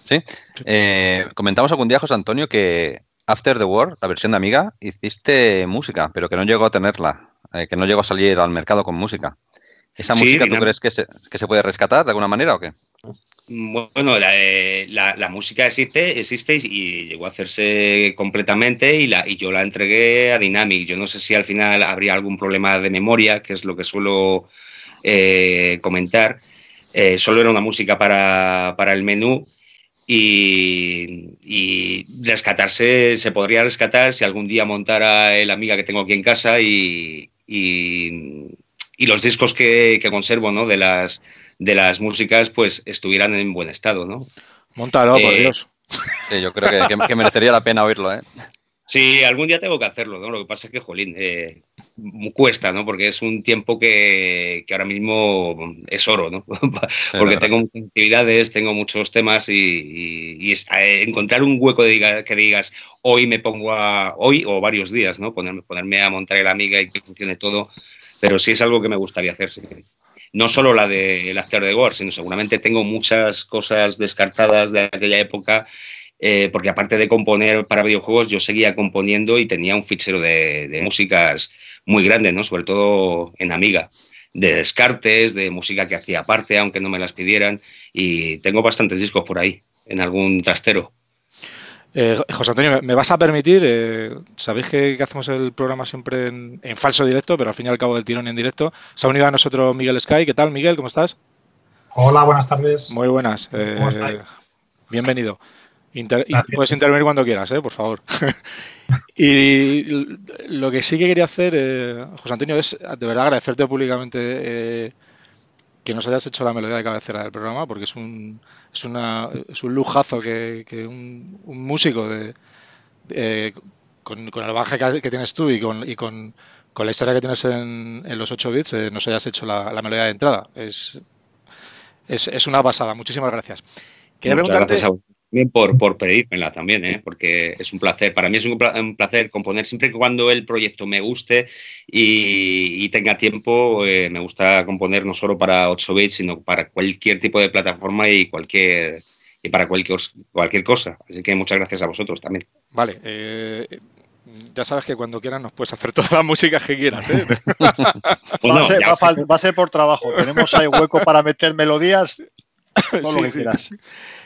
Sí. Eh, comentamos algún día, José Antonio, que After the War, la versión de Amiga, hiciste música, pero que no llegó a tenerla, eh, que no llegó a salir al mercado con música. ¿Esa música tú crees que se, que se puede rescatar de alguna manera o qué? Bueno, eh, la, música existe, existe y llegó a hacerse completamente y, la, y yo la entregué a Dynamic. Yo no sé si al final habría algún problema de memoria, que es lo que suelo eh, comentar. Eh, solo era una música para, el menú y, rescatarse, se podría rescatar si algún día montara el amiga que tengo aquí en casa y, los discos que, que conservo ¿no? de las de las músicas pues estuvieran en buen estado, ¿no? Montalo, por eh, Dios. Sí, yo creo que, merecería la pena oírlo, ¿eh? Sí, algún día tengo que hacerlo, ¿no? Lo que pasa es que, jolín, eh, cuesta, ¿no? Porque es un tiempo que, ahora mismo es oro, ¿no? *laughs* Porque tengo muchas actividades, tengo muchos temas y, eh, encontrar un hueco de que digas, hoy me pongo a, hoy o varios días, ¿no? Ponerme, ponerme a montar el amiga y que funcione todo, pero sí es algo que me gustaría hacer, sí no solo la de After the War, sino seguramente tengo muchas cosas descartadas de aquella época, eh, porque aparte de componer para videojuegos, yo seguía componiendo y tenía un fichero de, músicas muy grande, ¿no? sobre todo en Amiga, de descartes, de música que hacía aparte, aunque no me las pidieran, y tengo bastantes discos por ahí, en algún trastero. Eh, José Antonio, ¿me vas a permitir? Eh, Sabéis que, hacemos el programa siempre en, falso directo, pero al fin y al cabo del tirón en directo. Se ha unido a nosotros Miguel Sky. ¿Qué tal, Miguel? ¿Cómo estás? Hola, buenas tardes. Muy buenas. Eh, bienvenido. puedes intervenir cuando quieras, por favor. *laughs* y lo que sí que quería hacer, José Antonio, es de verdad agradecerte públicamente que nos hayas hecho la melodía de cabecera del programa, porque es un, es una, es un lujazo que, un, músico de, con, el baje que, tienes tú y con, y con, la historia que tienes en, en los 8 bits eh, nos hayas hecho la, melodía de entrada. Es, es, una pasada. Muchísimas gracias. Quería preguntarte bien por, por pedírmela también, ¿eh? porque es un placer. Para mí es un, placer componer siempre que cuando el proyecto me guste y, tenga tiempo, eh, me gusta componer no solo para 8 bits, sino para cualquier tipo de plataforma y cualquier y para cualquier, cualquier cosa. Así que muchas gracias a vosotros también. Vale. Eh, ya sabes que cuando quieras nos puedes hacer toda la música que quieras. ¿eh? *laughs* *laughs* va, a ser, por trabajo. Tenemos ahí hueco para meter melodías. *laughs* Todo lo que quieras.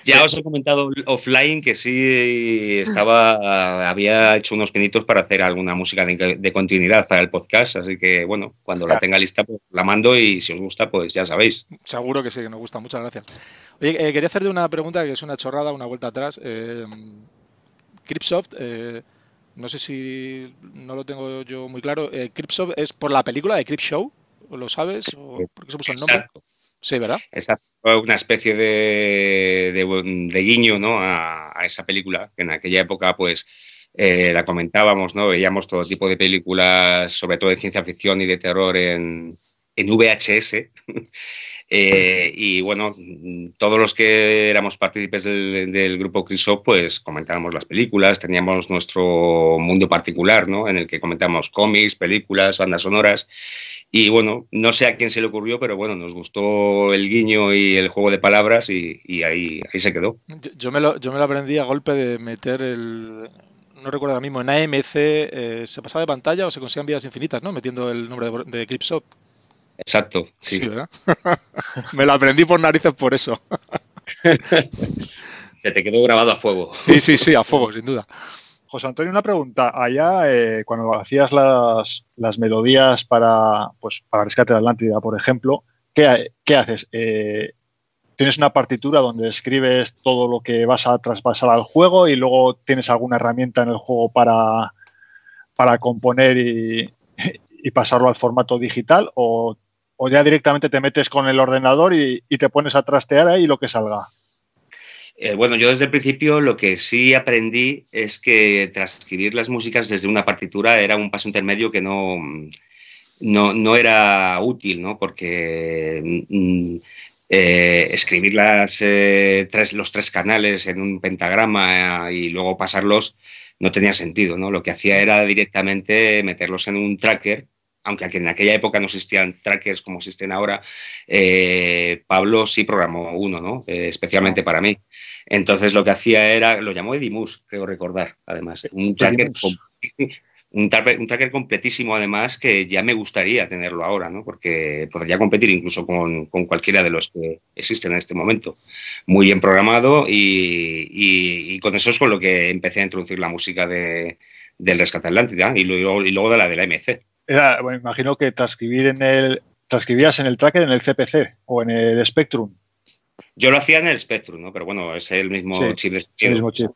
Ya os he comentado offline que sí estaba, había hecho unos pinitos para hacer alguna música de, continuidad para el podcast, así que bueno, cuando la tenga lista pues la mando y si os gusta pues ya sabéis. Seguro que sí, que nos gusta, muchas gracias. Oye, eh, quería hacerte una pregunta que es una chorrada, una vuelta atrás. Eh, Cripsoft, eh, no sé si no lo tengo yo muy claro, eh, Cripsoft es por la película de Crip Show, ¿lo sabes? ¿O por qué se puso el nombre? Sí, ¿verdad? Exacto. Una especie de, guiño ¿no? a, esa película, que en aquella época, pues, eh, la comentábamos, ¿no? Veíamos todo tipo de películas, sobre todo de ciencia ficción y de terror en, en VHS. *laughs* Eh, y bueno, todos los que éramos partícipes del, grupo Crisop, pues comentábamos las películas, teníamos nuestro mundo particular, ¿no? En el que comentábamos cómics, películas, bandas sonoras. Y bueno, no sé a quién se le ocurrió, pero bueno, nos gustó el guiño y el juego de palabras y, ahí, ahí se quedó. Yo, me lo, yo me lo aprendí a golpe de meter el, no recuerdo ahora mismo, en AMC eh, se pasaba de pantalla o se conseguían vidas infinitas, ¿no? Metiendo el nombre de, de Exacto, sí. ¿verdad? *laughs* Me lo aprendí por narices por eso. *laughs* Se te quedó grabado a fuego. Sí, sí, sí, a fuego, sin duda. José Antonio, una pregunta. Allá, eh, cuando hacías las, melodías para, pues, para Rescate de Atlántida, por ejemplo, ¿qué, haces? Eh, ¿Tienes una partitura donde escribes todo lo que vas a traspasar al juego y luego tienes alguna herramienta en el juego para, para componer y, y pasarlo al formato digital? ¿O o ya directamente te metes con el ordenador y, te pones a trastear ahí lo que salga? Eh, bueno, yo desde el principio lo que sí aprendí es que transcribir las músicas desde una partitura era un paso intermedio que no, no, era útil, ¿no? Porque mm, eh, escribir eh, los tres canales en un pentagrama y luego pasarlos no tenía sentido, ¿no? Lo que hacía era directamente meterlos en un tracker aunque en aquella época no existían trackers como existen ahora, eh, Pablo sí programó uno, ¿no? Eh, especialmente para mí. Entonces lo que hacía era, lo llamó Edimus, creo recordar, además, un tracker, *laughs* un, tracker completísimo además que ya me gustaría tenerlo ahora, ¿no? Porque podría competir incluso con, cualquiera de los que existen en este momento. Muy bien programado y, con eso es con lo que empecé a introducir la música de, del Rescate Atlántida y luego, y luego de la de la MC bueno, imagino que transcribir en el transcribías en el tracker en el CPC o en el Spectrum. Yo lo hacía en el Spectrum, ¿no? Pero bueno, es el mismo chip. El mismo chip.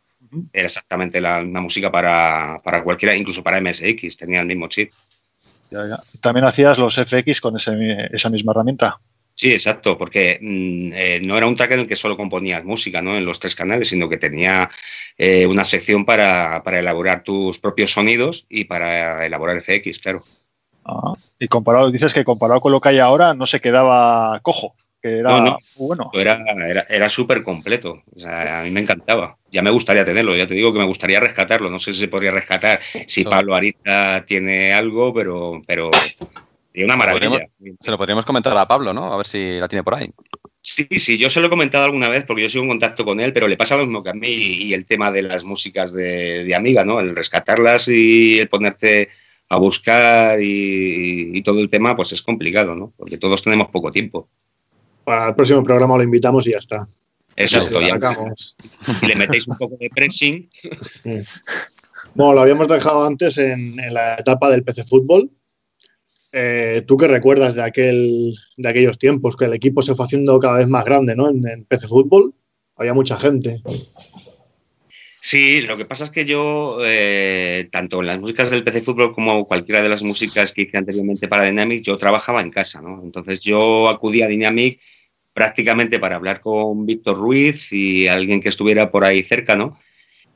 Era exactamente la, música para, cualquiera, incluso para MSX, tenía el mismo chip. También hacías los FX con esa misma herramienta. Sí, exacto, porque mm, eh, no era un tracker en el que solo componías música ¿no? en los tres canales, sino que tenía eh, una sección para, para, elaborar tus propios sonidos y para elaborar FX, claro. Ah, y comparado, dices que comparado con lo que hay ahora, no se quedaba cojo, que era bueno. Era, era, súper completo. a mí me encantaba. Ya me gustaría tenerlo, ya te digo que me gustaría rescatarlo. No sé si se podría rescatar, si Pablo Arita tiene algo, pero, pero una maravilla. Se lo podríamos comentar a Pablo, ¿no? A ver si la tiene por ahí. Sí, sí, yo se lo he comentado alguna vez porque yo sigo en contacto con él, pero le pasa lo mismo que a mí y el tema de las músicas de, de Amiga, ¿no? El rescatarlas y el ponerte a buscar y, todo el tema, pues es complicado, ¿no? Porque todos tenemos poco tiempo. Para el próximo programa lo invitamos y ya está. Exacto, ya. Y le metéis un poco de pressing. Bueno, lo habíamos dejado antes en, la etapa del PC Fútbol. Eh, ¿Tú qué recuerdas de, aquel, de aquellos tiempos? Que el equipo se fue haciendo cada vez más grande, ¿no? En, en PC Fútbol había mucha gente. Sí, lo que pasa es que yo, eh, tanto en las músicas del PC Fútbol como cualquiera de las músicas que hice anteriormente para Dynamic, yo trabajaba en casa, ¿no? Entonces yo acudía a Dynamic prácticamente para hablar con Víctor Ruiz y alguien que estuviera por ahí cerca, ¿no?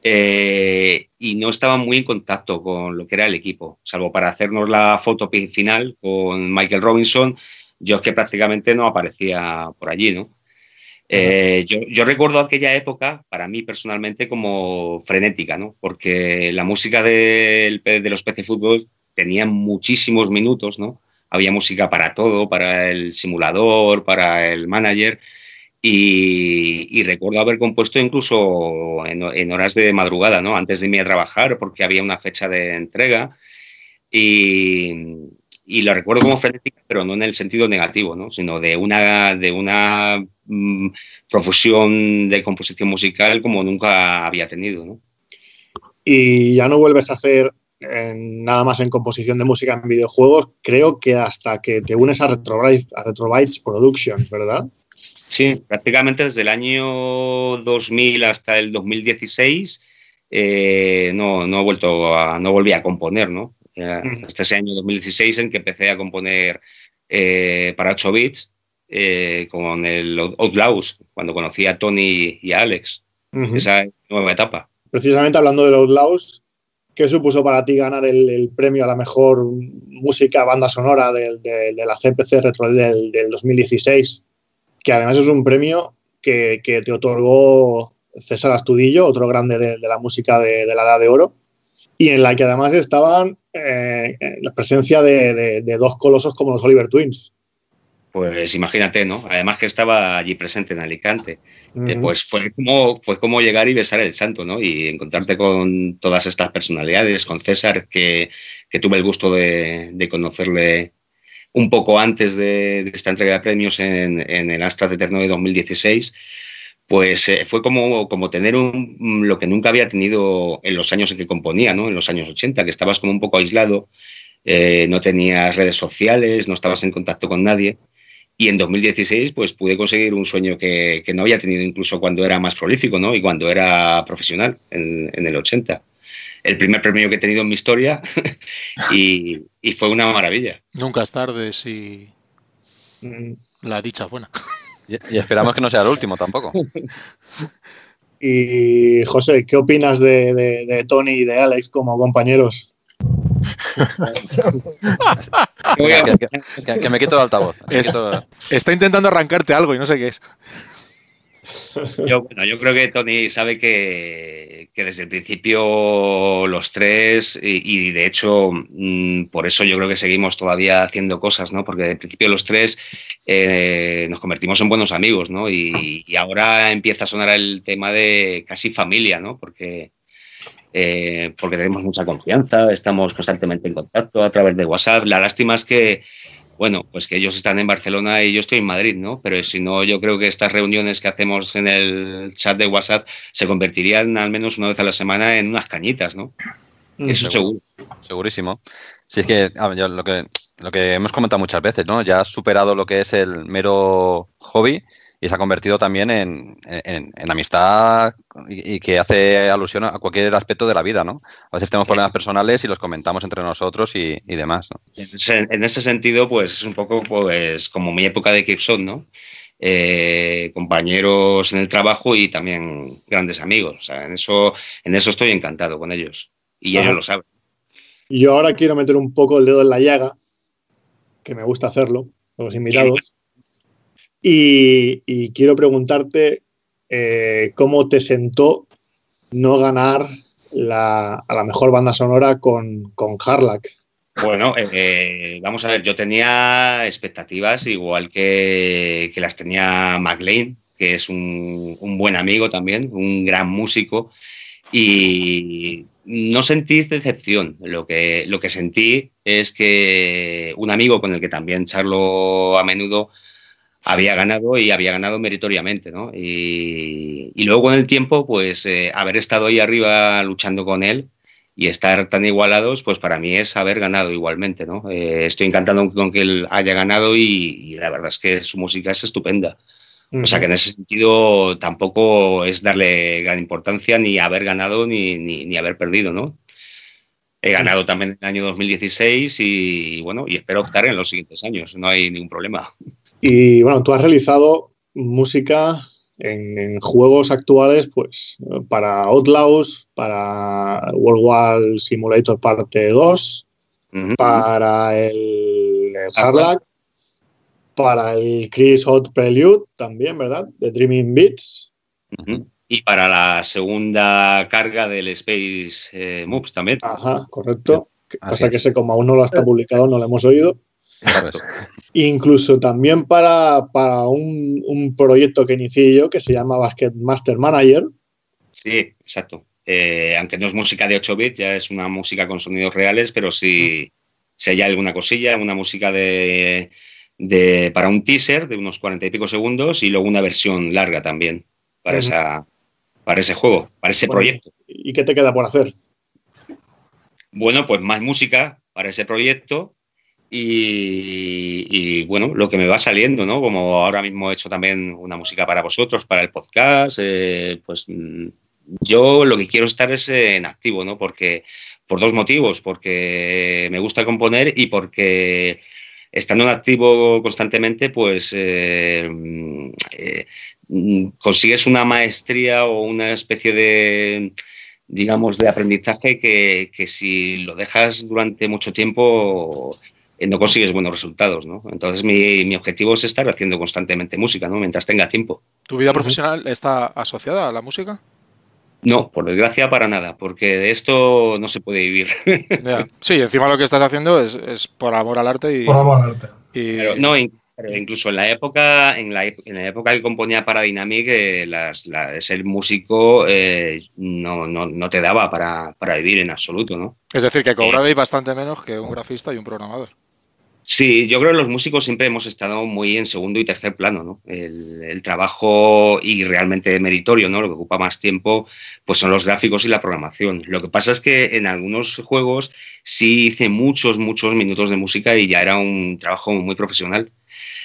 Eh, y no estaba muy en contacto con lo que era el equipo, salvo para hacernos la foto final con Michael Robinson, yo es que prácticamente no aparecía por allí, ¿no? Eh, yo, recuerdo aquella época, para mí personalmente, como frenética, ¿no? Porque la música de, los PC Fútbol tenía muchísimos minutos, ¿no? Había música para todo, para el simulador, para el manager. Y, recuerdo haber compuesto incluso en, horas de madrugada, ¿no? Antes de irme a trabajar, porque había una fecha de entrega. Y, y lo recuerdo como frenética, pero no en el sentido negativo, ¿no? sino de una, de una mm, profusión de composición musical como nunca había tenido. ¿no? Y ya no vuelves a hacer nada más en composición de música en videojuegos, creo que hasta que te unes a, Retrobytes, a Retrobytes Productions, ¿verdad? Sí, prácticamente desde el año 2000 hasta el 2016 eh, no, no, he vuelto a, no volví a componer, ¿no? hasta ese año 2016 en que empecé a componer eh, para 8 bits eh, con el Outlaws, cuando conocí a Tony y a Alex. Esa nueva etapa. Precisamente hablando del Outlaws, ¿qué supuso para ti ganar el, premio a la mejor música banda sonora de, la CPC Retro del, 2016? que además es un premio que, te otorgó César Astudillo, otro grande de, la música de, la Edad de Oro, y en la que además estaban eh, la presencia de, dos colosos como los Oliver Twins. Pues imagínate, ¿no? Además que estaba allí presente en Alicante. Eh, pues fue como, fue como llegar y besar el santo, ¿no? Y encontrarte con todas estas personalidades, con César, que, tuve el gusto de, conocerle un poco antes de, esta entrega de premios en, el Astra Eterno de 2016 pues eh, fue como, como tener un, lo que nunca había tenido en los años en que componía, ¿no? en los años 80, que estabas como un poco aislado, eh, no tenías redes sociales, no estabas en contacto con nadie. Y en 2016 pues pude conseguir un sueño que, no había tenido incluso cuando era más prolífico ¿no? y cuando era profesional en, el 80. El primer premio que he tenido en mi historia *laughs* y, fue una maravilla. Nunca es tarde si mm. la dicha es buena. *laughs* Y, esperamos que no sea el último tampoco. *laughs* Y José, ¿qué opinas de, Tony y de Alex como compañeros? Que, me quito el altavoz. Está intentando arrancarte algo y no sé qué es. Yo, bueno, yo creo que Tony sabe que, desde el principio los tres, y, de hecho mm, por eso yo creo que seguimos todavía haciendo cosas, ¿no? Porque desde el principio los tres eh, nos convertimos en buenos amigos, ¿no? Y, ahora empieza a sonar el tema de casi familia, ¿no? Porque, eh, porque tenemos mucha confianza, estamos constantemente en contacto a través de WhatsApp. La lástima es que bueno, pues que ellos están en Barcelona y yo estoy en Madrid, ¿no? Pero si no, yo creo que estas reuniones que hacemos en el chat de WhatsApp se convertirían al menos una vez a la semana en unas cañitas, ¿no? Mm. Eso seguro. Segurísimo. Sí, es que, lo que lo que hemos comentado muchas veces, ¿no? Ya ha superado lo que es el mero hobby y se ha convertido también en, amistad y, que hace alusión a cualquier aspecto de la vida, ¿no? A veces tenemos problemas personales y los comentamos entre nosotros y, demás. En, ese, sentido, pues es un poco pues como mi época de Kipson, ¿no? Eh, compañeros en el trabajo y también grandes amigos. O sea, en eso, en eso estoy encantado con ellos y ellos lo saben. Yo ahora quiero meter un poco el dedo en la llaga, que me gusta hacerlo, los invitados. Y, quiero preguntarte eh, cómo te sentó no ganar la, a la mejor banda sonora con, con Harlack. Bueno, eh, vamos a ver, yo tenía expectativas igual que, que las tenía McLean, que es un, un, buen amigo también, un gran músico, y no sentí decepción. Lo que, lo que sentí es que un amigo con el que también charlo a menudo había ganado y había ganado meritoriamente, ¿no? Y, luego con el tiempo, pues eh, haber estado ahí arriba luchando con él y estar tan igualados, pues para mí es haber ganado igualmente, ¿no? Eh, estoy encantado con que él haya ganado y, la verdad es que su música es estupenda. O sea que en ese sentido tampoco es darle gran importancia ni haber ganado ni, ni, haber perdido, ¿no? He ganado también en el año 2016 y bueno, y espero optar en los siguientes años, no hay ningún problema. Y bueno, tú has realizado música en, juegos actuales, pues para Outlaws, para World War Simulator Parte 2, para el, Harlack, para el Chris Hot Prelude también, ¿verdad? De Dreaming Beats. Y para la segunda carga del Space eh, Moves también. Ajá, correcto. Pasa que ese como aún no lo está publicado, no lo hemos oído. Incluso también para, un, proyecto que inicié yo que se llama Basket Master Manager. Sí, exacto. Eh, aunque no es música de 8 bits, ya es una música con sonidos reales, pero sí, si hay alguna cosilla, una música de, para un teaser de unos 40 y pico segundos y luego una versión larga también para, esa, para ese juego, para ese proyecto. ¿Y qué te queda por hacer? Bueno, pues más música para ese proyecto y, bueno, lo que me va saliendo, ¿no? Como ahora mismo he hecho también una música para vosotros, para el podcast, eh, pues mm, yo lo que quiero estar es en activo, ¿no? Porque, por dos motivos, porque me gusta componer y porque estando en activo constantemente, pues eh, mm, eh, mm, consigues una maestría o una especie de digamos, de aprendizaje que, que si lo dejas durante mucho tiempo no consigues buenos resultados, ¿no? Entonces mi, mi, objetivo es estar haciendo constantemente música, ¿no? Mientras tenga tiempo. ¿Tu vida profesional está asociada a la música? No, por desgracia para nada, porque de esto no se puede vivir. *laughs* Sí, encima lo que estás haciendo es, es por amor al arte y... Por amor al arte. Y... Pero, no, pero incluso en la época, en la, en la época que componía para Dynamic, eh, las, la, ser músico eh, no, no, no, te daba para, para, vivir en absoluto, ¿no? Es decir, que cobrabais eh, bastante menos que un grafista y un programador. Sí, yo creo que los músicos siempre hemos estado muy en segundo y tercer plano, ¿no? El, trabajo y realmente meritorio, ¿no? Lo que ocupa más tiempo, pues son los gráficos y la programación. Lo que pasa es que en algunos juegos sí hice muchos, muchos minutos de música y ya era un trabajo muy profesional.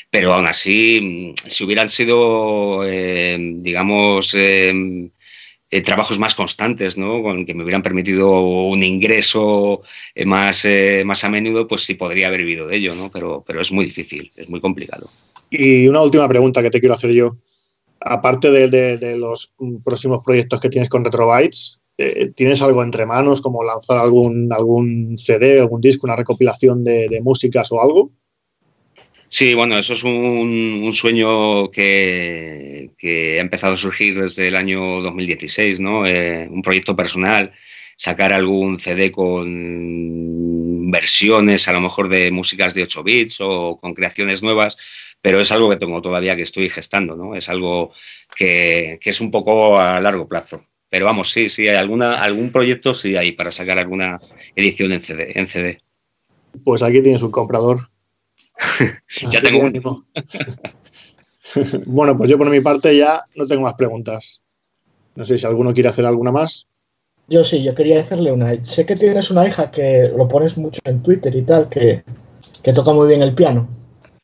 Pero aún así, si hubieran sido, eh, digamos, eh, eh, trabajos más constantes, ¿no? Con que me hubieran permitido un ingreso eh, más, eh, más a menudo, pues sí podría haber vivido de ello, ¿no? Pero, pero es muy difícil, es muy complicado. Y una última pregunta que te quiero hacer yo. Aparte de, de, los próximos proyectos que tienes con Retrobytes, eh, ¿tienes algo entre manos, como lanzar algún, algún CD, algún disco, una recopilación de, de músicas o algo? Sí, bueno, eso es un, sueño que, que, ha empezado a surgir desde el año 2016, ¿no? Eh, un proyecto personal, sacar algún CD con versiones a lo mejor de músicas de 8 bits o con creaciones nuevas, pero es algo que tengo todavía que estoy gestando, ¿no? Es algo que, que es un poco a largo plazo. Pero vamos, sí, sí, hay alguna, algún proyecto sí hay para sacar alguna edición en CD, en CD. Pues aquí tienes un comprador. *laughs* ya tengo un... *laughs* bueno, pues yo por mi parte ya no tengo más preguntas. No sé si alguno quiere hacer alguna más. Yo sí, yo quería hacerle una. Sé que tienes una hija que lo pones mucho en Twitter y tal, que, que toca muy bien el piano.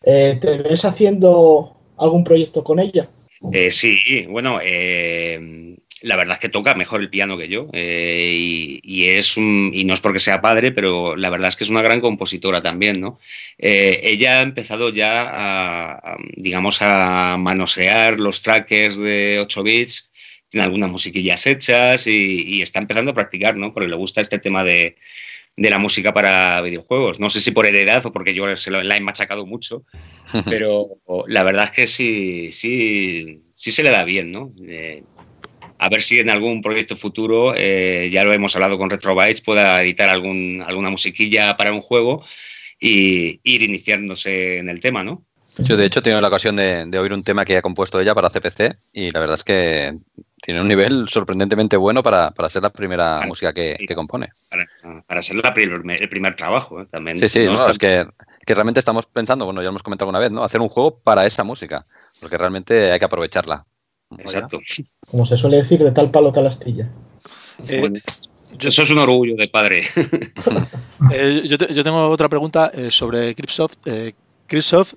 Eh, ¿Te ves haciendo algún proyecto con ella? Eh, sí, bueno, eh, la verdad es que toca mejor el piano que yo eh, y, y, es un, y no es porque sea padre, pero la verdad es que es una gran compositora también, ¿no? Eh, ella ha empezado ya a, a, digamos, a manosear los trackers de 8 bits, tiene algunas musiquillas hechas y, y, está empezando a practicar, ¿no? Porque le gusta este tema de, de la música para videojuegos. No sé si por heredad o porque yo se lo, la he machacado mucho, *laughs* pero la verdad es que sí, sí, sí se le da bien, ¿no? Eh, a ver si en algún proyecto futuro, eh, ya lo hemos hablado con Retrobytes, pueda editar algún, alguna musiquilla para un juego y ir iniciándose en el tema, ¿no? Yo, de hecho, he tenido la ocasión de, de, oír un tema que ha compuesto ella para CPC y la verdad es que tiene un nivel sorprendentemente bueno para, para ser la primera para, música que, que compone. Para, para, ser la primer, el primer trabajo ¿eh? también. Sí, sí, no, no, es que, que, realmente estamos pensando, bueno, ya lo hemos comentado alguna vez, ¿no? Hacer un juego para esa música, porque realmente hay que aprovecharla. Exacto. Como se suele decir, de tal palo tal astilla. Eh, yo, eso es un orgullo de padre. *laughs* eh, yo, te, yo, tengo otra pregunta eh, sobre Cryptsoft. Eh, Cryptsoft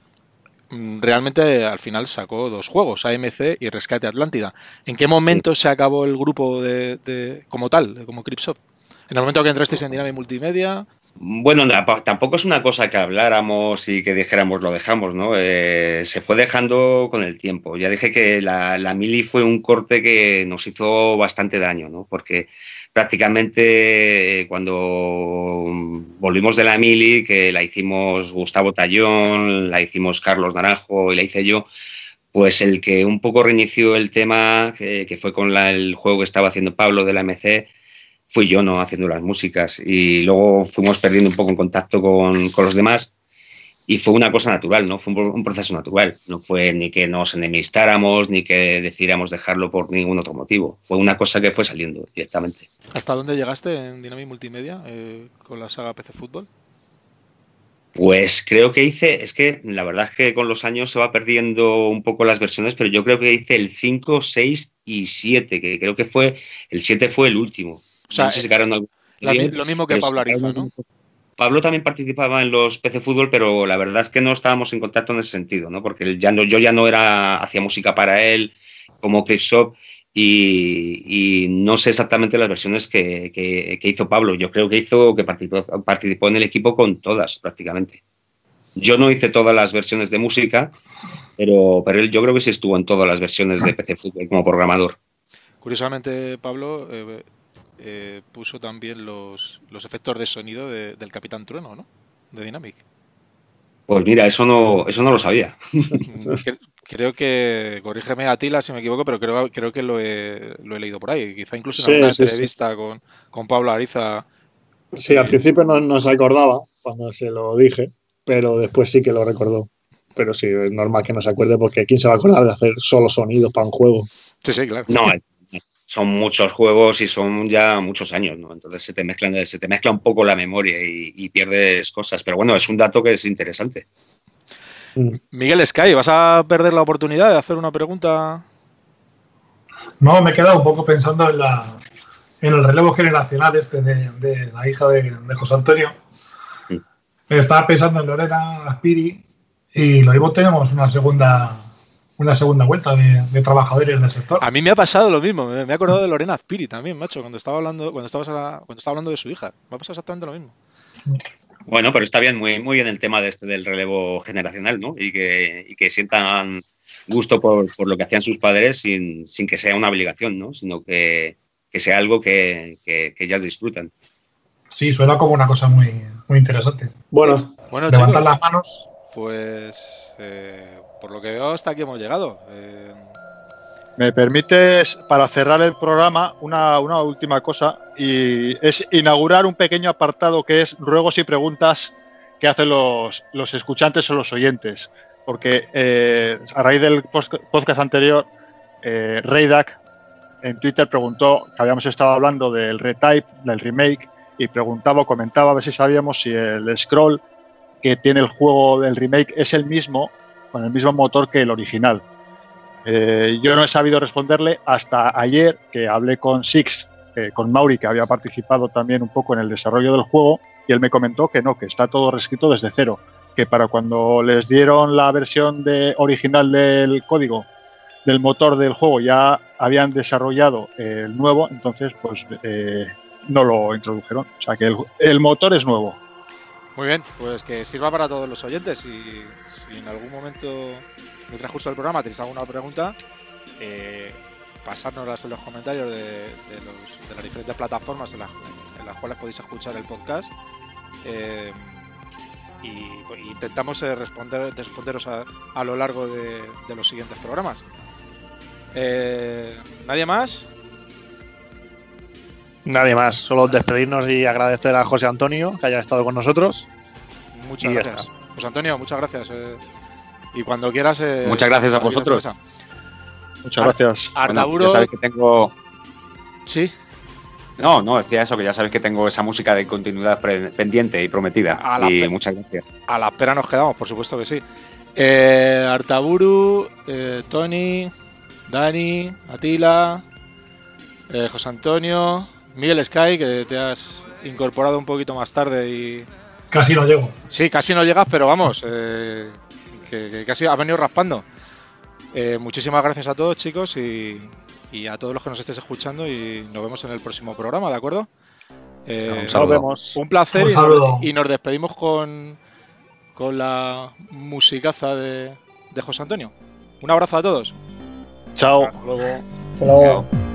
mm, realmente al final sacó dos juegos, AMC y Rescate Atlántida. ¿En qué momento sí. se acabó el grupo de, de, como tal, como Cryptsoft? ¿En el momento que entrasteis en Dynamic Multimedia? Bueno, tampoco es una cosa que habláramos y que dijéramos lo dejamos, ¿no? Eh, se fue dejando con el tiempo. Ya dije que la, la, mili fue un corte que nos hizo bastante daño, ¿no? Porque prácticamente eh, cuando volvimos de la mili, que la hicimos Gustavo Tallón, la hicimos Carlos Naranjo y la hice yo, pues el que un poco reinició el tema, que, que fue con la, el juego que estaba haciendo Pablo de la MC, fui yo no haciendo las músicas y luego fuimos perdiendo un poco en contacto con, con los demás y fue una cosa natural, ¿no? Fue un, un, proceso natural. No fue ni que nos enemistáramos ni que decidiéramos dejarlo por ningún otro motivo. Fue una cosa que fue saliendo directamente. ¿Hasta dónde llegaste en Dynamic Multimedia eh, con la saga PC Fútbol? Pues creo que hice, es que la verdad es que con los años se va perdiendo un poco las versiones, pero yo creo que hice el 5, 6 y 7, que creo que fue, el 7 fue el último. O sea, no sé si algún... la, lo mismo que Pablo Ariza, ¿no? Pablo también participaba en los PC Fútbol, pero la verdad es que no estábamos en contacto en ese sentido, ¿no? Porque ya no, yo ya no era, hacía música para él como Clipshop y, y, no sé exactamente las versiones que, que, que, hizo Pablo. Yo creo que hizo, que participó, participó en el equipo con todas prácticamente. Yo no hice todas las versiones de música, pero, pero él yo creo que sí estuvo en todas las versiones de PC Fútbol como programador. Curiosamente, Pablo, eh, eh, puso también los, los, efectos de sonido de, del Capitán Trueno, ¿no? De Dynamic. Pues mira, eso no, eso no lo sabía. creo que, corrígeme Atila si me equivoco, pero creo, creo que lo he, lo he leído por ahí. Quizá incluso en una entrevista Con, con Pablo Ariza. Sí, al principio no, no se acordaba cuando se lo dije, pero después sí que lo recordó. Pero sí, es normal que no se acuerde porque ¿quién se va a acordar de hacer solo sonidos para un juego? Sí, sí, claro. No, son muchos juegos y son ya muchos años, ¿no? Entonces se te, mezclan, se te mezcla un poco la memoria y, pierdes cosas. Pero bueno, es un dato que es interesante. Mm. Miguel Sky, ¿vas a perder la oportunidad de hacer una pregunta? No, me he quedado un poco pensando en, la, en el relevo generacional este de, la hija de, José Antonio. Mm. Estaba pensando en Lorena Aspiri y lo mismo tenemos una segunda una segunda vuelta de, trabajadores del sector. A mí me ha pasado lo mismo. Me, he acordado de Lorena Azpiri también, macho, cuando estaba hablando, cuando estabas cuando estaba hablando de su hija. Me ha pasado exactamente lo mismo. Bueno, pero está bien, muy, muy bien el tema de este del relevo generacional, ¿no? Y que, y que sientan gusto por, por, lo que hacían sus padres sin, sin, que sea una obligación, ¿no? Sino que, que sea algo que, que, ellas disfrutan. Sí, suena como una cosa muy, muy interesante. Bueno, bueno levantar las manos. Pues eh, por lo que veo, hasta aquí hemos llegado. Eh, Me permites, para cerrar el programa, una, última cosa, y es inaugurar un pequeño apartado que es ruegos y preguntas que hacen los, escuchantes o los oyentes. Porque eh, a raíz del podcast anterior, eh, en Twitter preguntó que habíamos estado hablando del retype, del remake, y preguntaba o comentaba a ver si sabíamos si el scroll que tiene el juego del remake es el mismo con el mismo motor que el original. Eh, yo no he sabido responderle hasta ayer que hablé con Six, eh, con Mauri, que había participado también un poco en el desarrollo del juego, y él me comentó que no, que está todo reescrito desde cero, que para cuando les dieron la versión de, original del código del motor del juego ya habían desarrollado el nuevo, entonces pues eh, no lo introdujeron. O sea que el motor es nuevo. Muy bien, pues que sirva para todos los oyentes. Y si en algún momento me transcurso del programa tenéis alguna pregunta, eh, pasárnoslas en los comentarios de, las diferentes plataformas en las, cuales podéis escuchar el podcast. Eh, y, intentamos eh, responder, responderos a, lo largo de, los siguientes programas. Eh, ¿Nadie más? Nadie más, solo despedirnos y agradecer a José Antonio que haya estado con nosotros. Muchas gracias. José Antonio, muchas gracias. Eh. y cuando quieras. Eh, muchas gracias a vosotros. Muchas gracias. Artaburo. ya sabes que tengo. Sí. No, no, decía eso, que ya sabes que tengo esa música de continuidad pendiente y prometida. y muchas gracias. A la espera nos quedamos, por supuesto que sí. Eh, Artaburu, eh, Tony, Dani, Atila, José Antonio, Miguel Sky, que te has incorporado un poquito más tarde y... Casi no llego. Sí, casi no llegas, pero vamos, eh, que, casi has venido raspando. Eh, muchísimas gracias a todos, chicos, y, a todos los que nos estéis escuchando y nos vemos en el próximo programa, ¿de acuerdo? Eh, nos vemos. Un placer y, nos, despedimos con, con la musicaza de, de José Antonio. Un abrazo a todos. Chao. Hasta luego. Hasta luego.